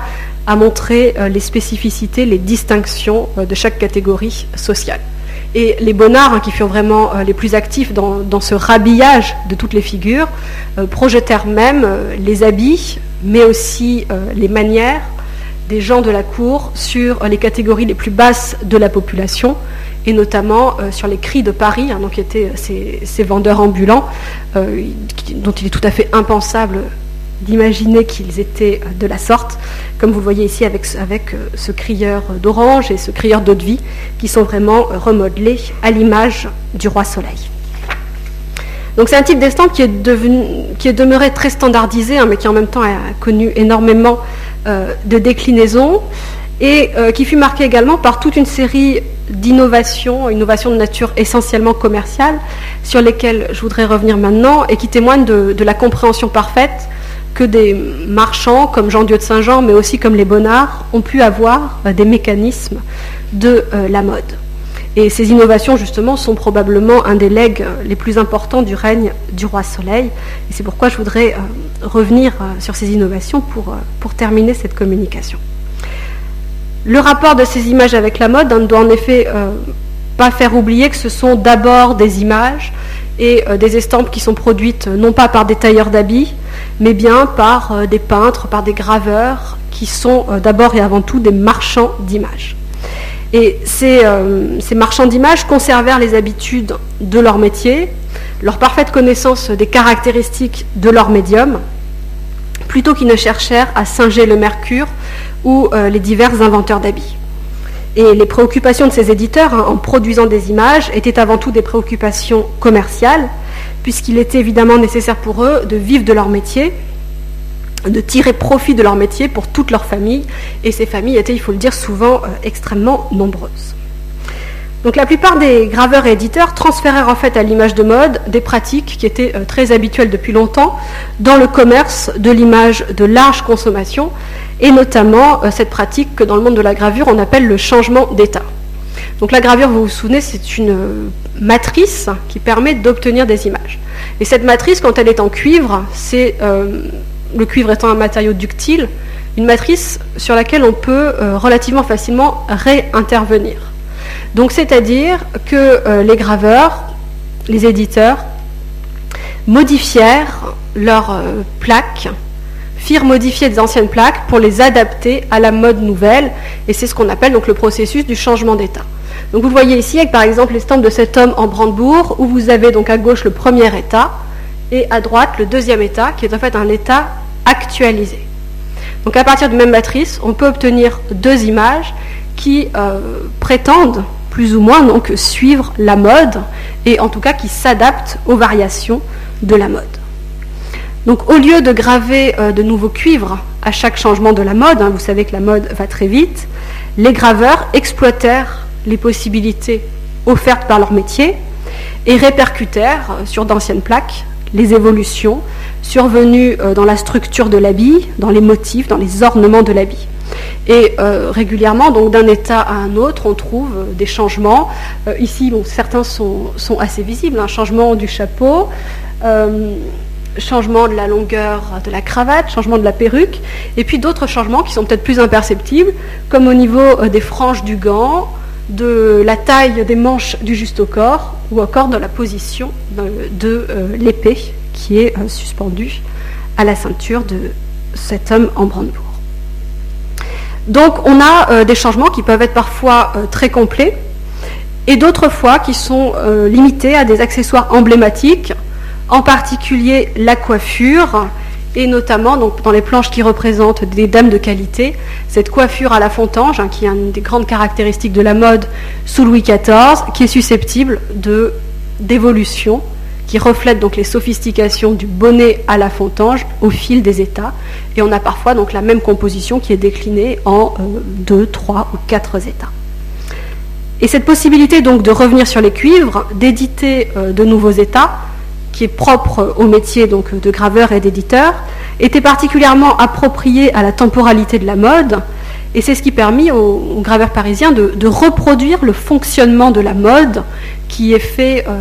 [SPEAKER 2] à montrer euh, les spécificités, les distinctions de chaque catégorie sociale. Et les bonnards, hein, qui furent vraiment les plus actifs dans, ce rhabillage de toutes les figures, projetèrent même les habits, mais aussi les manières, des gens de la cour sur les catégories les plus basses de la population, et notamment euh, sur les cris de Paris, hein, donc qui étaient euh, ces, vendeurs ambulants, euh, dont il est tout à fait impensable d'imaginer qu'ils étaient de la sorte, comme vous voyez ici avec, avec ce crieur d'orange et ce crieur d'eau de vie, qui sont vraiment remodelés à l'image du roi Soleil. Donc c'est un type d'estampe qui, est demeuré très standardisé, hein, mais qui en même temps a connu énormément euh, de déclinaisons et euh, qui fut marqué également par toute une série d'innovations, innovations de nature essentiellement commerciale, sur lesquelles je voudrais revenir maintenant et qui témoignent de, la compréhension parfaite que des marchands comme Jean-Dieu de Saint-Jean, mais aussi comme les Bonnards, ont pu avoir euh, des mécanismes de la mode. Et ces innovations, justement, sont probablement un des legs les plus importants du règne du roi Soleil. Et c'est pourquoi je voudrais euh, revenir euh, sur ces innovations pour, euh, pour terminer cette communication. Le rapport de ces images avec la mode ne doit en effet pas faire oublier que ce sont d'abord des images et des estampes qui sont produites non pas par des tailleurs d'habits, mais bien par des peintres, par des graveurs, qui sont d'abord et avant tout des marchands d'images. Et euh, ces, marchands d'images conservèrent les habitudes de leur métier, leur parfaite connaissance des caractéristiques de leur médium, plutôt qu'ils ne cherchèrent à singer le mercure ou euh, les divers inventeurs d'habits. Et les préoccupations de ces éditeurs hein, en produisant des images étaient avant tout des préoccupations commerciales, puisqu'il était évidemment nécessaire pour eux de vivre de leur métier de tirer profit de leur métier pour toute leur famille, et ces familles étaient, il faut le dire, souvent euh, extrêmement nombreuses. Donc la plupart des graveurs et éditeurs transférèrent en fait à l'image de mode des pratiques qui étaient euh, très habituelles depuis longtemps dans le commerce de l'image de large consommation et notamment euh, cette pratique que dans le monde de la gravure on appelle le changement d'état. Donc la gravure, vous vous souvenez, c'est une matrice qui permet d'obtenir des images. Et cette matrice, quand elle est en cuivre, c'est le cuivre étant un matériau ductile, une matrice sur laquelle on peut relativement facilement réintervenir. Donc c'est-à-dire que euh, les graveurs, les éditeurs, modifièrent leurs euh, plaques, firent modifier des anciennes plaques pour les adapter à la mode nouvelle, et c'est ce qu'on appelle le processus du changement d'état. Donc vous voyez ici avec par exemple l'estampe de cet homme en Brandebourg, où vous avez donc à gauche le premier état et à droite le deuxième état, qui est en fait un état actualisé. Donc à partir de même matrice, on peut obtenir deux images qui euh, prétendent plus ou moins donc suivre la mode et en tout cas qui s'adaptent aux variations de la mode. Donc au lieu de graver euh, de nouveaux cuivres à chaque changement de la mode, hein, vous savez que la mode va très vite, les graveurs exploitèrent les possibilités offertes par leur métier et répercutèrent euh, sur d'anciennes plaques les évolutions survenues dans la structure de l'habit, dans les motifs, dans les ornements de l'habit. Et euh, régulièrement, donc d'un état à un autre, on trouve euh, des changements. Euh, ici, certains sont, assez visibles. Un changement du chapeau, changement de la longueur de la cravate, changement de la perruque, et puis d'autres changements qui sont peut-être plus imperceptibles, comme au niveau des franges du gant, de la taille des manches du juste ou encore de la position de, l'épée qui est suspendue à la ceinture de cet homme en brandebourg. Donc on a euh, des changements qui peuvent être parfois euh, très complets et d'autres fois qui sont euh, limités à des accessoires emblématiques, en particulier la coiffure et notamment dans les planches qui représentent des dames de qualité, cette coiffure à la fontange, hein, qui est une des grandes caractéristiques de la mode sous Louis XIV, qui est susceptible d'évolution qui reflète donc les sophistications du bonnet à la fontange au fil des états. Et on a parfois donc la même composition qui est déclinée en euh, deux, trois ou quatre états. Et cette possibilité donc de revenir sur les cuivres, d'éditer euh, de nouveaux états, qui est propre au métier donc de graveur et d'éditeur, était particulièrement appropriée à la temporalité de la mode. Et c'est ce qui permet aux, graveurs parisiens de, reproduire le fonctionnement de la mode qui est fait euh,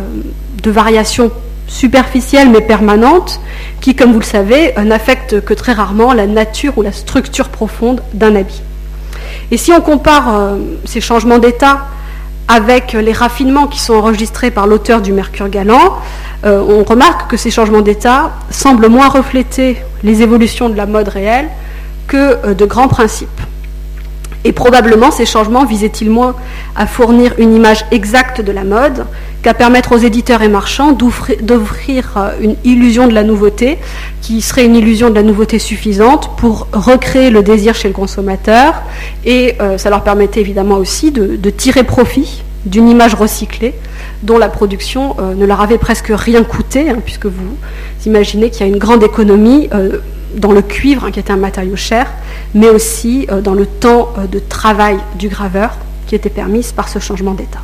[SPEAKER 2] de variations superficielles mais permanentes, qui, comme vous le savez, n'affectent que très rarement la nature ou la structure profonde d'un habit. Et si on compare euh, ces changements d'état avec les raffinements qui sont enregistrés par l'auteur du Mercure galant, euh, on remarque que ces changements d'état semblent moins refléter les évolutions de la mode réelle que euh, de grands principes. Et probablement ces changements visaient-ils moins à fournir une image exacte de la mode qu'à permettre aux éditeurs et marchands d'offrir euh, une illusion de la nouveauté, qui serait une illusion de la nouveauté suffisante pour recréer le désir chez le consommateur. Et euh, ça leur permettait évidemment aussi de, tirer profit d'une image recyclée dont la production euh, ne leur avait presque rien coûté, hein, puisque vous imaginez qu'il y a une grande économie dans le cuivre, hein, qui était un matériau cher, mais aussi euh, dans le temps euh, de travail du graveur qui était permise par ce changement d'état.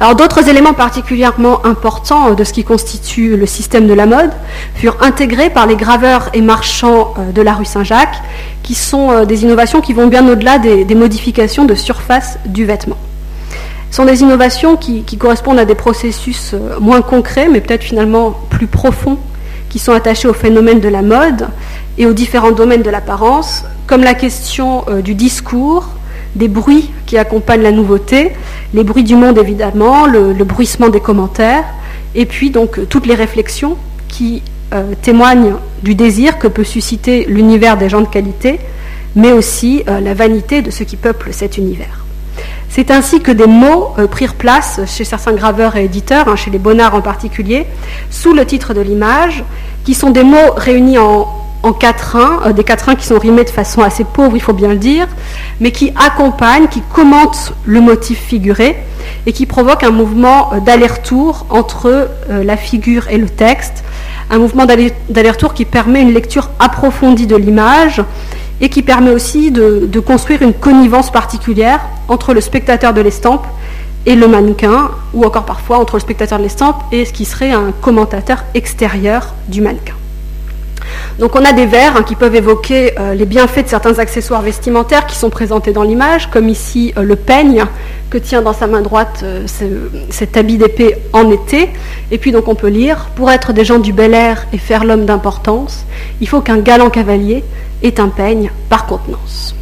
[SPEAKER 2] Alors d'autres éléments particulièrement importants euh, de ce qui constitue le système de la mode furent intégrés par les graveurs et marchands de la rue Saint-Jacques, qui sont des innovations qui vont bien au-delà des, modifications de surface du vêtement. Ce sont des innovations qui correspondent à des processus moins concrets, mais peut-être finalement plus profonds qui sont attachés au phénomène de la mode et aux différents domaines de l'apparence, comme la question euh, du discours, des bruits qui accompagnent la nouveauté, les bruits du monde évidemment, le, bruissement des commentaires, et puis donc euh, toutes les réflexions qui euh, témoignent du désir que peut susciter l'univers des gens de qualité, mais aussi la vanité de ceux qui peuplent cet univers. C'est ainsi que des mots euh, prirent place chez certains graveurs et éditeurs, hein, chez les Bonnards en particulier, sous le titre de l'image, qui sont des mots réunis en, quatrains, euh, des quatrains qui sont rimés de façon assez pauvre, il faut bien le dire, mais qui accompagnent, qui commentent le motif figuré et qui provoquent un mouvement euh, d'aller-retour entre la figure et le texte, un mouvement d'aller-retour qui permet une lecture approfondie de l'image et qui permet aussi de, construire une connivence particulière entre le spectateur de l'estampe et le mannequin, ou encore parfois entre le spectateur de l'estampe et ce qui serait un commentateur extérieur du mannequin. Donc on a des vers hein, qui peuvent évoquer euh, les bienfaits de certains accessoires vestimentaires qui sont présentés dans l'image, comme ici euh, le peigne que tient dans sa main droite euh, cet habit d'épée en été. Et puis donc on peut lire, pour être des gens du bel air et faire l'homme d'importance, il faut qu'un galant cavalier ait un peigne par contenance.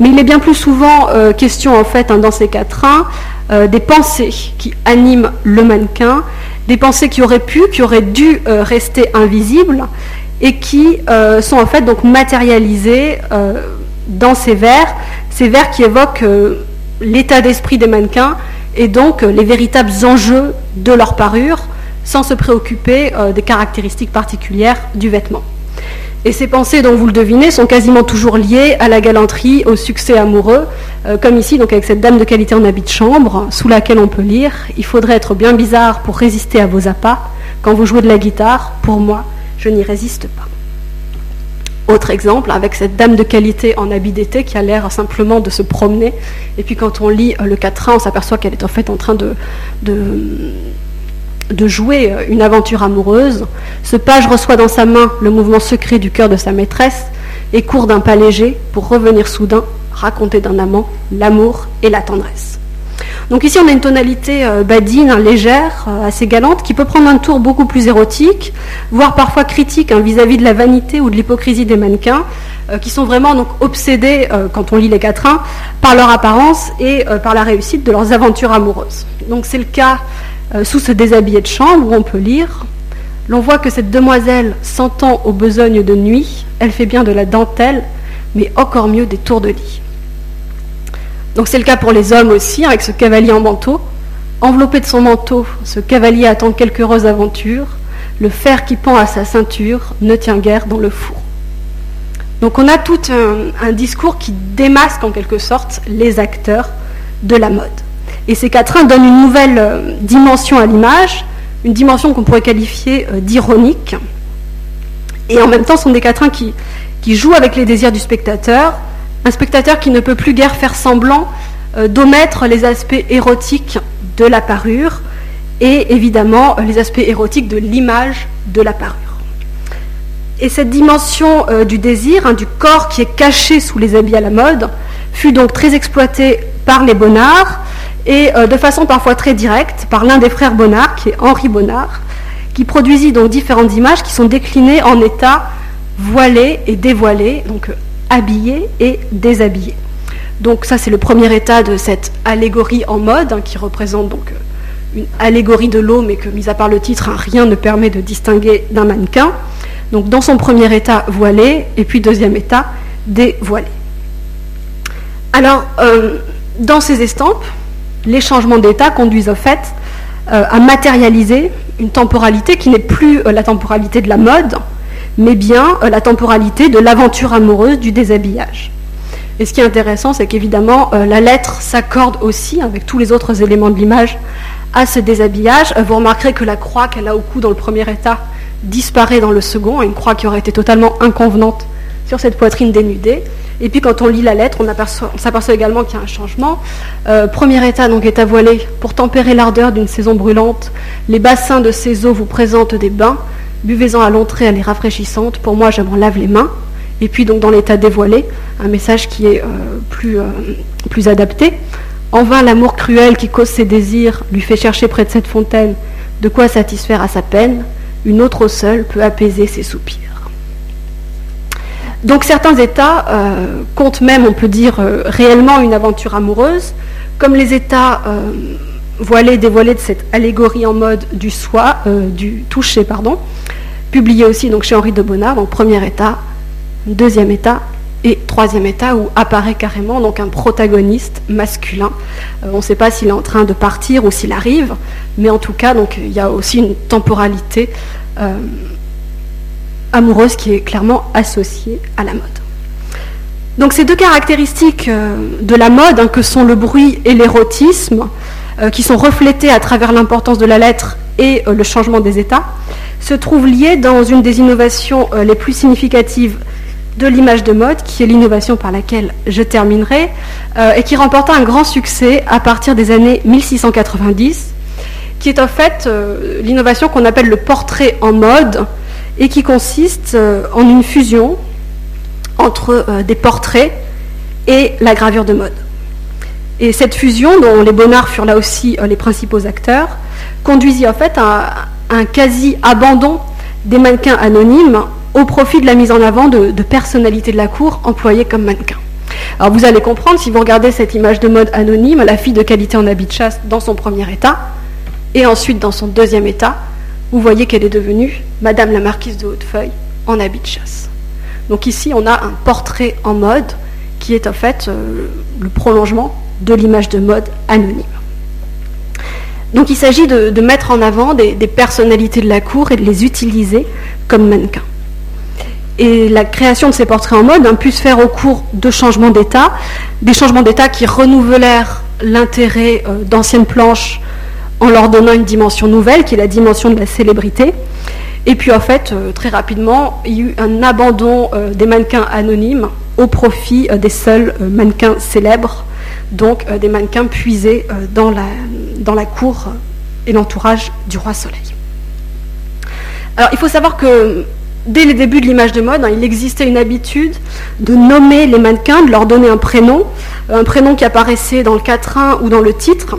[SPEAKER 2] Mais il est bien plus souvent question en fait hein, dans ces quatrains des pensées qui animent le mannequin, des pensées qui auraient pu, qui auraient dû rester invisibles et qui euh, sont en fait donc matérialisés euh, dans ces vers, ces vers qui évoquent euh, l'état d'esprit des mannequins et donc les véritables enjeux de leur parure, sans se préoccuper des caractéristiques particulières du vêtement. Et ces pensées, dont vous le devinez, sont quasiment toujours liées à la galanterie, au succès amoureux, comme ici, avec cette dame de qualité en habit de chambre, sous laquelle on peut lire Il faudrait être bien bizarre pour résister à vos appâts. Quand vous jouez de la guitare, pour moi, je n'y résiste pas. Autre exemple, avec cette dame de qualité en habit d'été qui a l'air simplement de se promener. Et puis quand on lit euh, le quatrain, on s'aperçoit qu'elle est en fait en train de, jouer euh, une aventure amoureuse. Ce page reçoit dans sa main le mouvement secret du cœur de sa maîtresse et court d'un pas léger pour revenir soudain raconter d'un amant l'amour et la tendresse. Donc ici, on a une tonalité euh, badine, légère, euh, assez galante, qui peut prendre un tour beaucoup plus érotique, voire parfois critique hein, vis-à-vis de la vanité ou de l'hypocrisie des mannequins, qui sont vraiment donc obsédés, quand on lit les quatrains, par leur apparence et par la réussite de leurs aventures amoureuses. Donc c'est le cas sous ce déshabillé de chambre où on peut lire L'on voit que cette demoiselle s'entend aux besognes de nuit, elle fait bien de la dentelle, mais encore mieux des tours de lit. Donc c'est le cas pour les hommes aussi, avec ce cavalier en manteau. Enveloppé de son manteau, ce cavalier attend quelque heureuse aventure. Le fer qui pend à sa ceinture ne tient guère dans le four. Donc on a tout un, discours qui démasque en quelque sorte les acteurs de la mode. Et ces quatrains donnent une nouvelle euh, dimension à l'image, une dimension qu'on pourrait qualifier euh, d'ironique. Et en même temps, ce sont des quatrains qui jouent avec les désirs du spectateur, un spectateur qui ne peut plus guère faire semblant euh, d'omettre les aspects érotiques de la parure et évidemment les aspects érotiques de l'image de la parure. Et cette dimension du désir, hein, du corps qui est caché sous les habits à la mode, fut donc très exploitée par les Bonnards et de façon parfois très directe par l'un des frères Bonnard, qui est Henri Bonnard, qui produisit donc différentes images qui sont déclinées en états voilés et dévoilés, donc habillé et déshabillé. Donc ça c'est le premier état de cette allégorie en mode hein, qui représente donc euh, une allégorie de l'eau mais que mis à part le titre hein, rien ne permet de distinguer d'un mannequin. Donc dans son premier état voilé et puis deuxième état dévoilé. Alors euh, dans ces estampes, les changements d'état conduisent au fait euh, à matérialiser une temporalité qui n'est plus la temporalité de la mode, mais bien euh, la temporalité de l'aventure amoureuse du déshabillage. Et ce qui est intéressant, c'est qu'évidemment, euh, la lettre s'accorde aussi, avec tous les autres éléments de l'image, à ce déshabillage. Euh, vous remarquerez que la croix qu'elle a au cou dans le premier état disparaît dans le second, une croix qui aurait été totalement inconvenante sur cette poitrine dénudée. Et puis quand on lit la lettre, on, s'aperçoit également qu'il y a un changement. premier état donc est voiler pour tempérer l'ardeur d'une saison brûlante. Les bassins de ces eaux vous présentent des bains. Buvez-en à l'entrée, elle est rafraîchissante. Pour moi, je m'en lave les mains. Et puis, donc, dans l'état dévoilé, un message qui est euh, plus, euh, plus adapté. En vain, l'amour cruel qui cause ses désirs lui fait chercher près de cette fontaine de quoi satisfaire à sa peine. Une autre seule peut apaiser ses soupirs. Donc, certains états euh, comptent même, on peut dire, réellement une aventure amoureuse, comme les états voilé, dévoilé de cette allégorie en mode du soi, euh, du toucher, pardon, publié aussi chez Henri de Bonnard, donc premier état, deuxième état et troisième état où apparaît carrément donc un protagoniste masculin. Euh, on ne sait pas s'il est en train de partir ou s'il arrive, mais en tout cas il y a aussi une temporalité euh, amoureuse qui est clairement associée à la mode. Donc ces deux caractéristiques de la mode, hein, que sont le bruit et l'érotisme, euh, qui sont reflétés à travers l'importance de la lettre et euh, le changement des états, se trouvent liés dans une des innovations euh, les plus significatives de l'image de mode, qui est l'innovation par laquelle je terminerai, euh, et qui remporta un grand succès à partir des années 1690, qui est en fait euh, l'innovation qu'on appelle le portrait en mode, et qui consiste euh, en une fusion entre des portraits et la gravure de mode. Et cette fusion, dont les Bonnards furent là aussi les principaux acteurs, conduisit en fait à un quasi-abandon des mannequins anonymes au profit de la mise en avant de, personnalités de la cour employées comme mannequins. Alors vous allez comprendre, si vous regardez cette image de mode anonyme, la fille de qualité en habit de chasse dans son premier état, et ensuite dans son deuxième état, vous voyez qu'elle est devenue Madame la Marquise de Hautefeuille en habit de chasse. Donc ici, on a un portrait en mode qui est en fait euh, le prolongement de l'image de mode anonyme. Donc il s'agit de, mettre en avant des, personnalités de la cour et de les utiliser comme mannequins. Et la création de ces portraits en mode a pu se faire au cours de changements d'état, des changements d'état qui renouvelèrent l'intérêt euh, d'anciennes planches en leur donnant une dimension nouvelle, qui est la dimension de la célébrité. Et puis en fait, euh, très rapidement, il y a eu un abandon euh, des mannequins anonymes au profit des seuls mannequins célèbres, donc des mannequins puisés dans la, dans la cour et l'entourage du roi Soleil. Alors il faut savoir que dès les débuts de l'image de mode, hein, il existait une habitude de nommer les mannequins, de leur donner un prénom, un prénom qui apparaissait dans le quatrain ou dans le titre,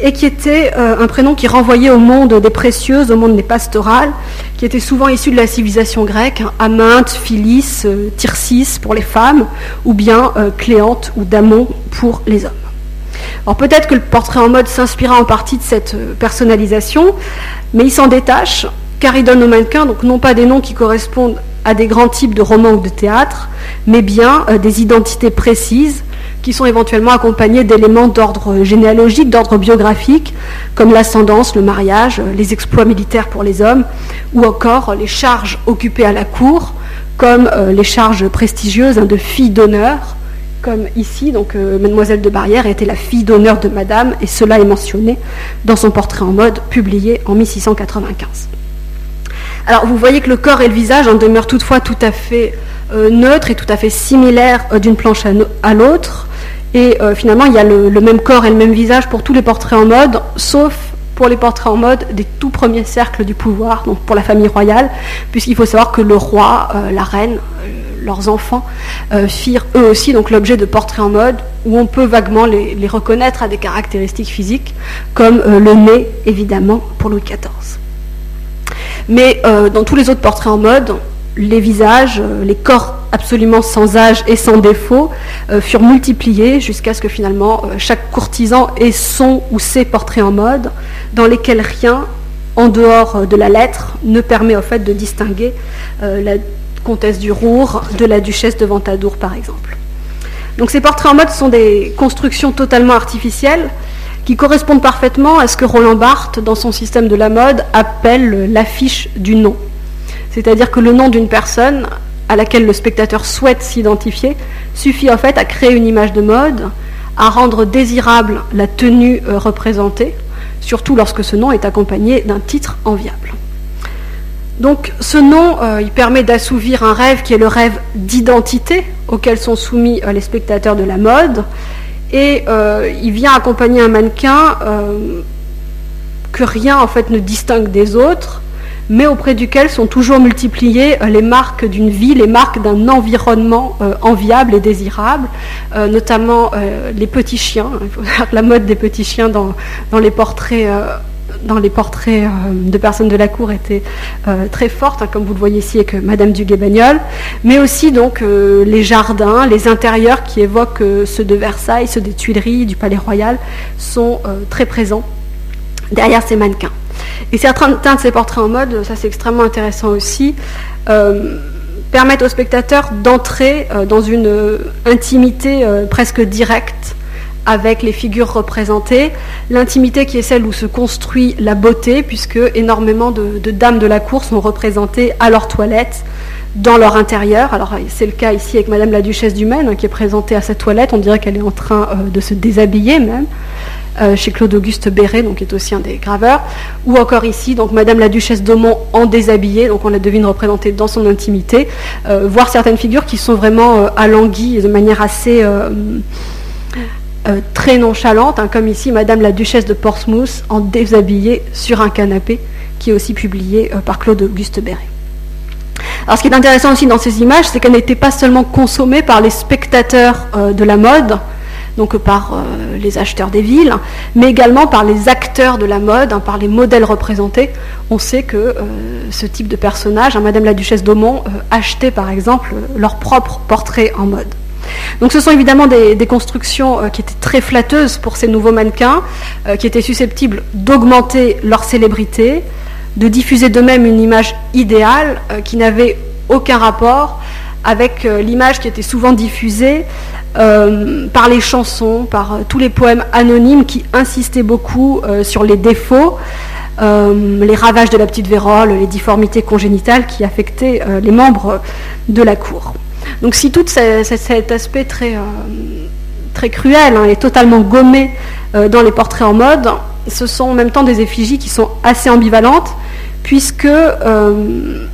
[SPEAKER 2] et qui était euh, un prénom qui renvoyait au monde des précieuses, au monde des pastorales, qui était souvent issu de la civilisation grecque, hein, Phyllis, euh, Tircis pour les femmes, ou bien euh, Cléante ou Damon pour les hommes. Alors peut-être que le portrait en mode s'inspira en partie de cette euh, personnalisation, mais il s'en détache car il donne aux mannequins donc non pas des noms qui correspondent à des grands types de romans ou de théâtre, mais bien euh, des identités précises qui sont éventuellement accompagnées d'éléments d'ordre généalogique, d'ordre biographique, comme l'ascendance, le mariage, euh, les exploits militaires pour les hommes, ou encore les charges occupées à la cour, comme les charges prestigieuses hein, de filles d'honneur, comme ici, donc euh, Mademoiselle de Barrière était la fille d'honneur de Madame, et cela est mentionné dans son portrait en mode publié en 1695. Alors vous voyez que le corps et le visage en demeurent toutefois tout à fait euh, neutres et tout à fait similaires euh, d'une planche à, l'autre, et finalement il y a le, même corps et le même visage pour tous les portraits en mode, sauf pour les portraits en mode des tout premiers cercles du pouvoir, donc pour la famille royale, puisqu'il faut savoir que le roi, la reine, leurs enfants euh, firent eux aussi donc l'objet de portraits en mode où on peut vaguement les, reconnaître à des caractéristiques physiques comme euh, le nez évidemment pour Louis XIV. Mais euh, dans tous les autres portraits en mode, les visages, les corps absolument sans âge et sans défaut furent multipliés jusqu'à ce que finalement chaque courtisan ait son ou ses portraits en mode dans lesquels rien en dehors de la lettre ne permet au fait de distinguer la comtesse du Rour, de la duchesse de Ventadour par exemple. Donc ces portraits en mode sont des constructions totalement artificielles qui correspondent parfaitement à ce que Roland Barthes, dans son système de la mode, appelle l'affiche du nom. C'est-à-dire que le nom d'une personne à laquelle le spectateur souhaite s'identifier suffit en fait à créer une image de mode, à rendre désirable la tenue euh, représentée, surtout lorsque ce nom est accompagné d'un titre enviable. Donc ce nom, euh, il permet d'assouvir un rêve qui est le rêve d'identité auquel sont soumis euh, les spectateurs de la mode. Et il vient accompagner un mannequin que rien en fait ne distingue des autres, mais auprès duquel sont toujours multipliées les marques d'une vie, les marques d'un environnement enviable et désirable, notamment les petits chiens. La mode des petits chiens dans, les portraits euh, de personnes de la cour était euh, très forte, hein, comme vous le voyez ici avec Madame du Bagnol, mais aussi donc euh, les jardins, les intérieurs qui évoquent ceux de Versailles, ceux des Tuileries, du Palais Royal, sont très présents derrière ces mannequins. Et certains de ces portraits en mode, ça c'est extrêmement intéressant aussi, permettent aux spectateurs d'entrer dans une intimité presque directe avec les figures représentées, l'intimité qui est celle où se construit la beauté, puisque énormément de, dames de la cour sont représentées à leur toilette, dans leur intérieur. Alors c'est le cas ici avec Madame la Duchesse du Maine, hein, qui est présentée à sa toilette, on dirait qu'elle est en train euh, de se déshabiller même. Chez Claude Auguste Béret, donc qui est aussi un des graveurs, ou encore ici, donc Madame la Duchesse d'Aumont en déshabillé, donc on la devine représentée dans son intimité, voire certaines figures qui sont vraiment alanguies de manière assez très nonchalante, hein, comme ici Madame la Duchesse de Portsmouth en déshabillé sur un canapé, qui est aussi publié par Claude Auguste Béret. Alors ce qui est intéressant aussi dans ces images, c'est qu'elles n'étaient pas seulement consommées par les spectateurs euh, de la mode, donc par euh, les acheteurs des villes, mais également par les acteurs de la mode, hein, par les modèles représentés. On sait que euh, ce type de personnage, hein, Madame la Duchesse d'Aumont, achetait par exemple leur propre portrait en mode. Donc ce sont évidemment des, constructions qui étaient très flatteuses pour ces nouveaux mannequins, qui étaient susceptibles d'augmenter leur célébrité, de diffuser d'eux-mêmes une image idéale euh, qui n'avait aucun rapport avec euh, l'image qui était souvent diffusée euh, par les chansons, par tous les poèmes anonymes qui insistaient beaucoup sur les défauts, les ravages de la petite vérole, les difformités congénitales qui affectaient les membres de la cour. Donc si tout cet aspect très, très cruel hein, est totalement gommé dans les portraits en mode, ce sont en même temps des effigies qui sont assez ambivalentes, puisque euh,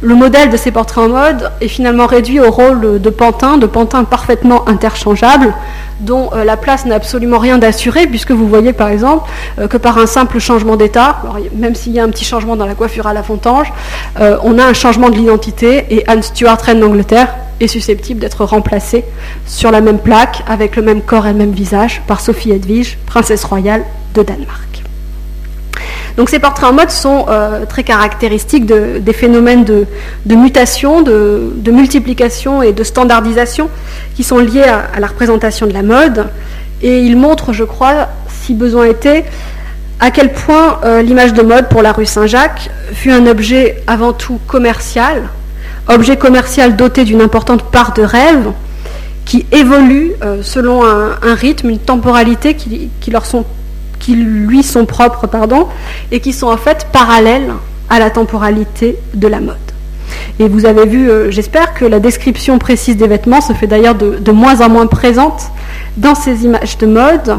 [SPEAKER 2] le modèle de ces portraits en mode est finalement réduit au rôle de pantin, de pantin parfaitement interchangeable, dont euh, la place n'a absolument rien d'assuré, puisque vous voyez par exemple euh, que par un simple changement d'état, même s'il y a un petit changement dans la coiffure à la fontange, on a un changement de l'identité, et Anne Stuart, reine d'Angleterre, est susceptible d'être remplacée sur la même plaque, avec le même corps et le même visage, par Sophie Edwige, princesse royale de Danemark. Donc ces portraits en mode sont euh, très caractéristiques des phénomènes de, mutation, de, multiplication et de standardisation qui sont liés à, la représentation de la mode. Et ils montrent, je crois, si besoin était, à quel point euh, l'image de mode pour la rue Saint-Jacques fut un objet avant tout commercial, objet commercial doté d'une importante part de rêve, qui évolue euh, selon un, rythme, une temporalité qui, qui leur sont qui lui sont propres, pardon, et qui sont en fait parallèles à la temporalité de la mode. Et vous avez vu, euh, j'espère, que la description précise des vêtements se fait d'ailleurs de, moins en moins présente dans ces images de mode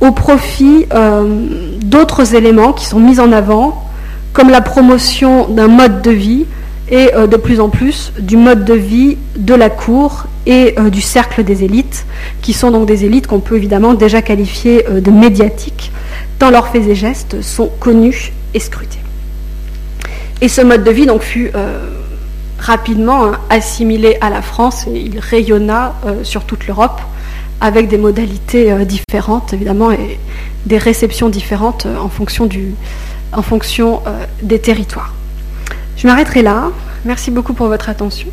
[SPEAKER 2] au profit euh, d'autres éléments qui sont mis en avant, comme la promotion d'un mode de vie et euh, de plus en plus du mode de vie de la cour et euh, du cercle des élites, qui sont donc des élites qu'on peut évidemment déjà qualifier euh, de médiatiques, tant leurs faits et gestes sont connus et scrutés. Et ce mode de vie donc fut rapidement hein, assimilé à la France et il rayonna sur toute l'Europe avec des modalités différentes évidemment et des réceptions différentes en fonction, du, en fonction des territoires. Je m'arrêterai là. Merci beaucoup pour votre attention.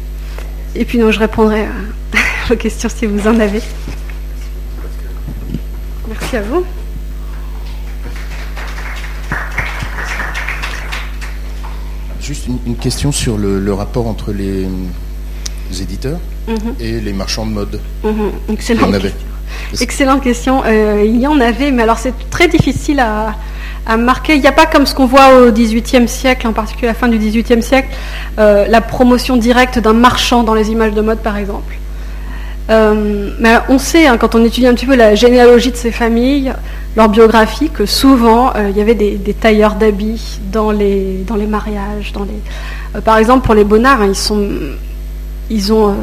[SPEAKER 2] Et puis, je répondrai à vos questions si vous en avez. Merci à vous.
[SPEAKER 1] Juste une, question sur le, rapport entre les, éditeurs mhm. et les marchands de mode.
[SPEAKER 2] Mhm. Excellente, Excellente question. Euh, il y en avait, mais alors c'est très difficile à, marquer. Il n'y a pas comme ce qu'on voit au XVIIIe siècle, en particulier à la fin du XVIIIe siècle, euh, la promotion directe d'un marchand dans les images de mode, par exemple. Euh, mais on sait, hein, quand on étudie un petit peu la généalogie de ces familles, leur biographie, que souvent il y avait des, tailleurs d'habits dans les, mariages. Par exemple, pour les Bonnards, hein, ils ont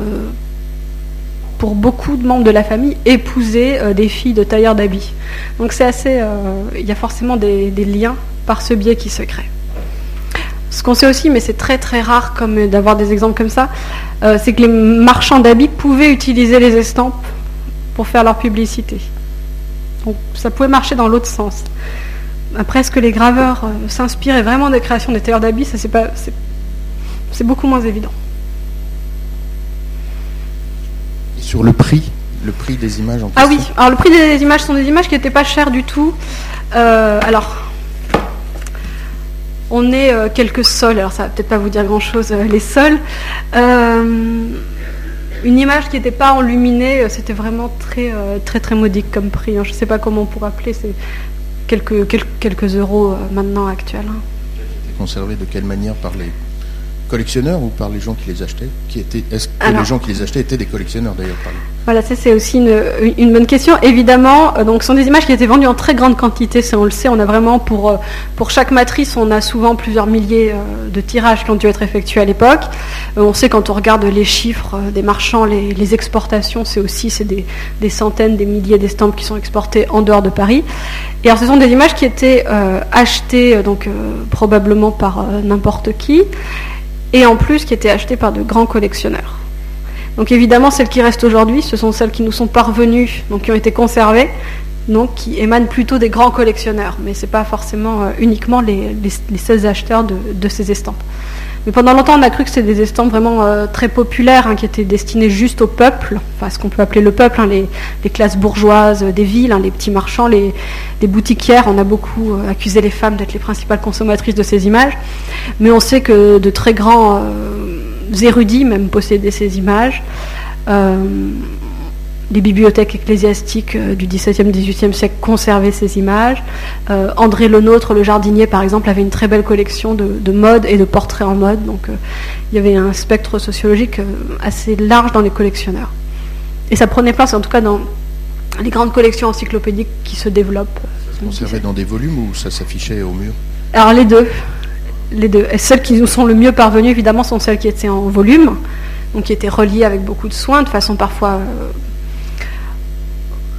[SPEAKER 2] pour beaucoup de membres de la famille, épouser euh, des filles de tailleurs d'habits. Donc c'est assez, euh, il y a forcément des, liens par ce biais qui se créent. Ce qu'on sait aussi, mais c'est très très rare comme d'avoir des exemples comme ça, euh, c'est que les marchands d'habits pouvaient utiliser les estampes pour faire leur publicité. Donc ça pouvait marcher dans l'autre sens. Après, est-ce que les graveurs s'inspiraient vraiment des créations des tailleurs d'habits? Ça, c'est pas, c'est beaucoup moins évident.
[SPEAKER 1] Sur le prix le prix des images en
[SPEAKER 2] Ah oui, alors le prix des images sont des images qui n'étaient pas chères du tout. Euh, alors, on est euh, quelques sols, alors ça va peut-être pas vous dire grand-chose, euh, les sols. une image qui n'était pas enluminée, c'était vraiment très, très, très modique comme prix. Hein. Je ne sais pas comment on pourrait appeler, c'est quelques, quelques, quelques, euros maintenant actuels. Hein.
[SPEAKER 1] Conservé de quelle manière par les collectionneurs ou par les gens qui les achetaient qui étaient, Est-ce que les gens qui les achetaient étaient des collectionneurs d'ailleurs
[SPEAKER 2] Voilà, ça c'est aussi une, bonne question. Évidemment, euh, donc ce sont des images qui étaient vendues en très grande quantité, ça on le sait. On a vraiment pour, euh, pour chaque matrice, on a souvent plusieurs milliers euh, de tirages qui ont dû être effectués à l'époque. On sait quand on regarde les chiffres des marchands, les, exportations, c'est aussi c'est des, des, centaines, des milliers d'estampes qui sont exportées en dehors de Paris. Et alors ce sont des images qui étaient achetées donc probablement par n'importe qui et en plus qui étaient achetées par de grands collectionneurs. Donc évidemment, celles qui restent aujourd'hui, ce sont celles qui nous sont parvenues, donc qui ont été conservées, donc qui émanent plutôt des grands collectionneurs, mais ce n'est pas forcément euh, uniquement les, seuls acheteurs de, ces estampes. Mais pendant longtemps, on a cru que c'était des estampes vraiment euh, très populaires, hein, qui étaient destinées juste au peuple, enfin ce qu'on peut appeler le peuple, hein, les, classes bourgeoises des villes, hein, les petits marchands, les, boutiquières. On a beaucoup euh, accusé les femmes d'être les principales consommatrices de ces images. Mais on sait que de très grands érudits même possédaient ces images les bibliothèques ecclésiastiques euh, du XVIIe, XVIIIe siècle conservaient ces images. Euh, André Lenôtre, le jardinier, par exemple, avait une très belle collection de, mode et de portraits en mode. Donc euh, il y avait un spectre sociologique assez large dans les collectionneurs. Et ça prenait place, en tout cas, dans les grandes collections encyclopédiques qui se développent.
[SPEAKER 1] Ça se conservait dans des volumes ou ça s'affichait au mur?
[SPEAKER 2] Alors les deux. Les deux. Et celles qui nous sont le mieux parvenues, évidemment, sont celles qui étaient en volume, donc qui étaient reliées avec beaucoup de soin, de façon parfois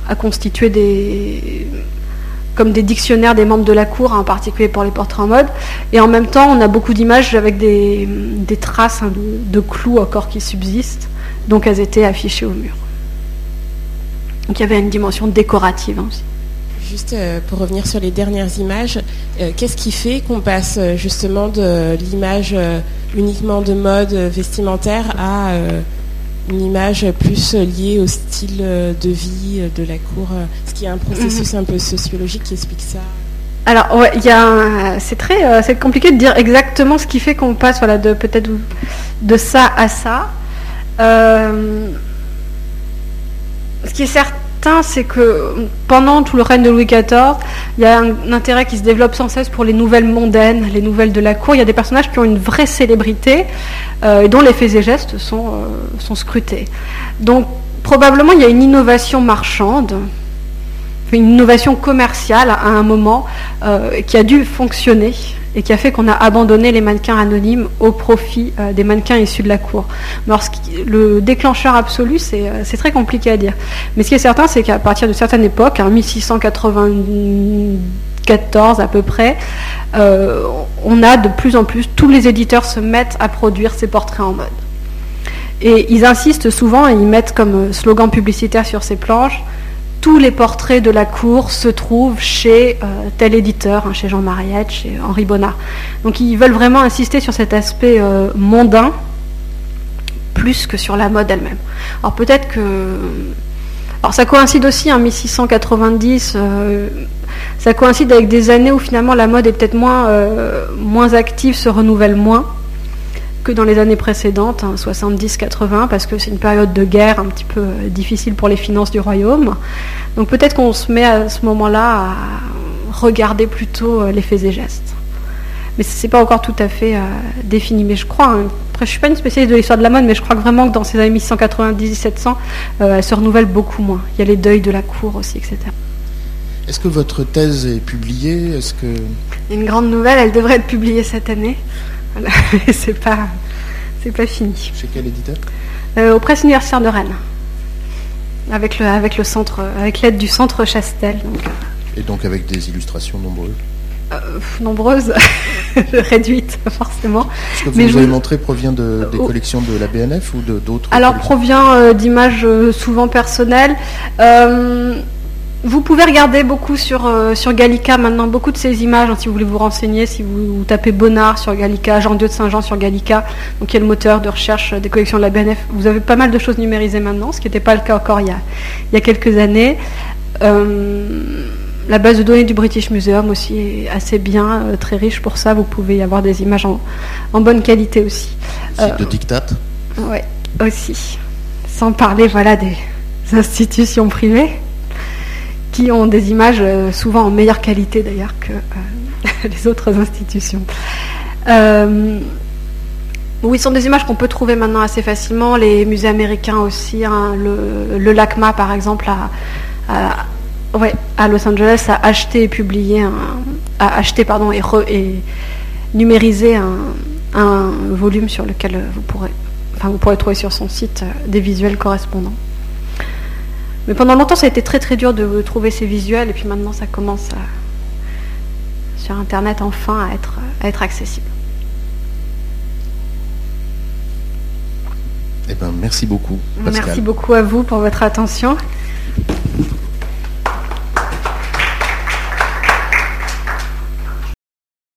[SPEAKER 2] à constituer des comme des dictionnaires des membres de la cour, en particulier pour les portraits en mode. Et en même temps, on a beaucoup d'images avec des, traces hein, de, clous encore qui subsistent, donc elles étaient affichées au mur. Donc il y avait une dimension décorative hein, aussi.
[SPEAKER 3] Juste euh, pour revenir sur les dernières images, euh, qu'est-ce qui fait qu'on passe euh, justement de l'image uniquement de mode vestimentaire à une image plus liée au style de vie de la cour Est-ce qu'il y a un processus mhm. un peu sociologique qui explique ça
[SPEAKER 2] alors, il y c'est très, euh, c'est compliqué de dire exactement ce qui fait qu'on passe, voilà, de peut-être de ça à ça. Euh, ce qui est certain c'est que pendant tout le règne de Louis XIV, il y a un, intérêt qui se développe sans cesse pour les nouvelles mondaines, les nouvelles de la cour. Il y a des personnages qui ont une vraie célébrité euh, et dont les faits et gestes euh, sont scrutés. Donc probablement il y a une innovation marchande, une innovation commerciale à un moment euh, qui a dû fonctionner et qui a fait qu'on a abandonné les mannequins anonymes au profit euh, des mannequins issus de la cour. le déclencheur absolu, euh, c'est très compliqué à dire. Mais ce qui est certain, c'est qu'à partir de certaines époques, en 1694 à peu près, on a de plus en plus, tous les éditeurs se mettent à produire ces portraits en mode. Et ils insistent souvent et ils mettent comme slogan publicitaire sur ces planches tous les portraits de la cour se trouvent chez euh, tel éditeur, hein, chez Jean Mariette, chez Henri Bonnard. Donc ils veulent vraiment insister sur cet aspect euh, mondain plus que sur la mode elle-même. Alors peut-être que... Alors ça coïncide aussi en 1690, euh, ça coïncide avec des années où finalement la mode est peut-être moins active, se renouvelle moins que dans les années précédentes, 70-80, hein, parce que c'est une période de guerre un petit peu euh, difficile pour les finances du royaume. Donc peut-être qu'on se met à ce moment-là à regarder plutôt euh, les faits et gestes. Mais ce n'est pas encore tout à fait euh, défini. Mais je crois, hein, après je ne suis pas une spécialiste de l'histoire de la mode, mais je crois que vraiment que dans ces années 1690-1700, elle se renouvelle beaucoup moins. Il y a les deuils de la cour aussi, etc.
[SPEAKER 1] Est-ce que votre thèse est publiée? Est-ce que...
[SPEAKER 2] Une grande nouvelle, elle devrait être publiée cette année. Voilà. c'est pas, c'est pas fini.
[SPEAKER 1] Chez quel éditeur?
[SPEAKER 2] Euh, Au Presse universitaire de Rennes, avec le, avec le centre, avec l'aide du centre Chastel. Donc,
[SPEAKER 1] euh. Et donc avec des illustrations nombreuses?
[SPEAKER 2] Euh, nombreuses, réduites forcément.
[SPEAKER 1] Ce que vous nous avez montré provient de, des collections de la BNF ou de d'autres
[SPEAKER 2] Alors provient d'images souvent personnelles. Vous pouvez regarder beaucoup sur, euh, sur Gallica maintenant, beaucoup de ces images, hein, si vous voulez vous renseigner, si vous, tapez Bonnard sur Gallica, Jean-Dieu de Saint-Jean sur Gallica, donc qui est le moteur de recherche des collections de la BNF, vous avez pas mal de choses numérisées maintenant, ce qui n'était pas le cas encore il y a, il y a quelques années. Euh, la base de données du British Museum aussi est assez bien, euh, très riche pour ça, vous pouvez y avoir des images en, bonne qualité aussi.
[SPEAKER 1] Site de dictat
[SPEAKER 2] Oui, aussi. Sans parler voilà, des institutions privées qui ont des images euh, souvent en meilleure qualité d'ailleurs que euh, les autres institutions. Euh, Oui, ce sont des images qu'on peut trouver maintenant assez facilement. Les musées américains aussi, hein, le, LACMA par exemple, à Los Angeles, a acheté et publié, a acheté pardon et, numérisé un, un, volume sur lequel vous pourrez, enfin vous pourrez trouver sur son site des visuels correspondants. Mais pendant longtemps, ça a été très très dur de trouver ces visuels, et puis maintenant, ça commence sur Internet enfin à être, à être accessible.
[SPEAKER 1] Eh ben, merci beaucoup.
[SPEAKER 2] Pascal. Merci beaucoup à vous pour votre attention.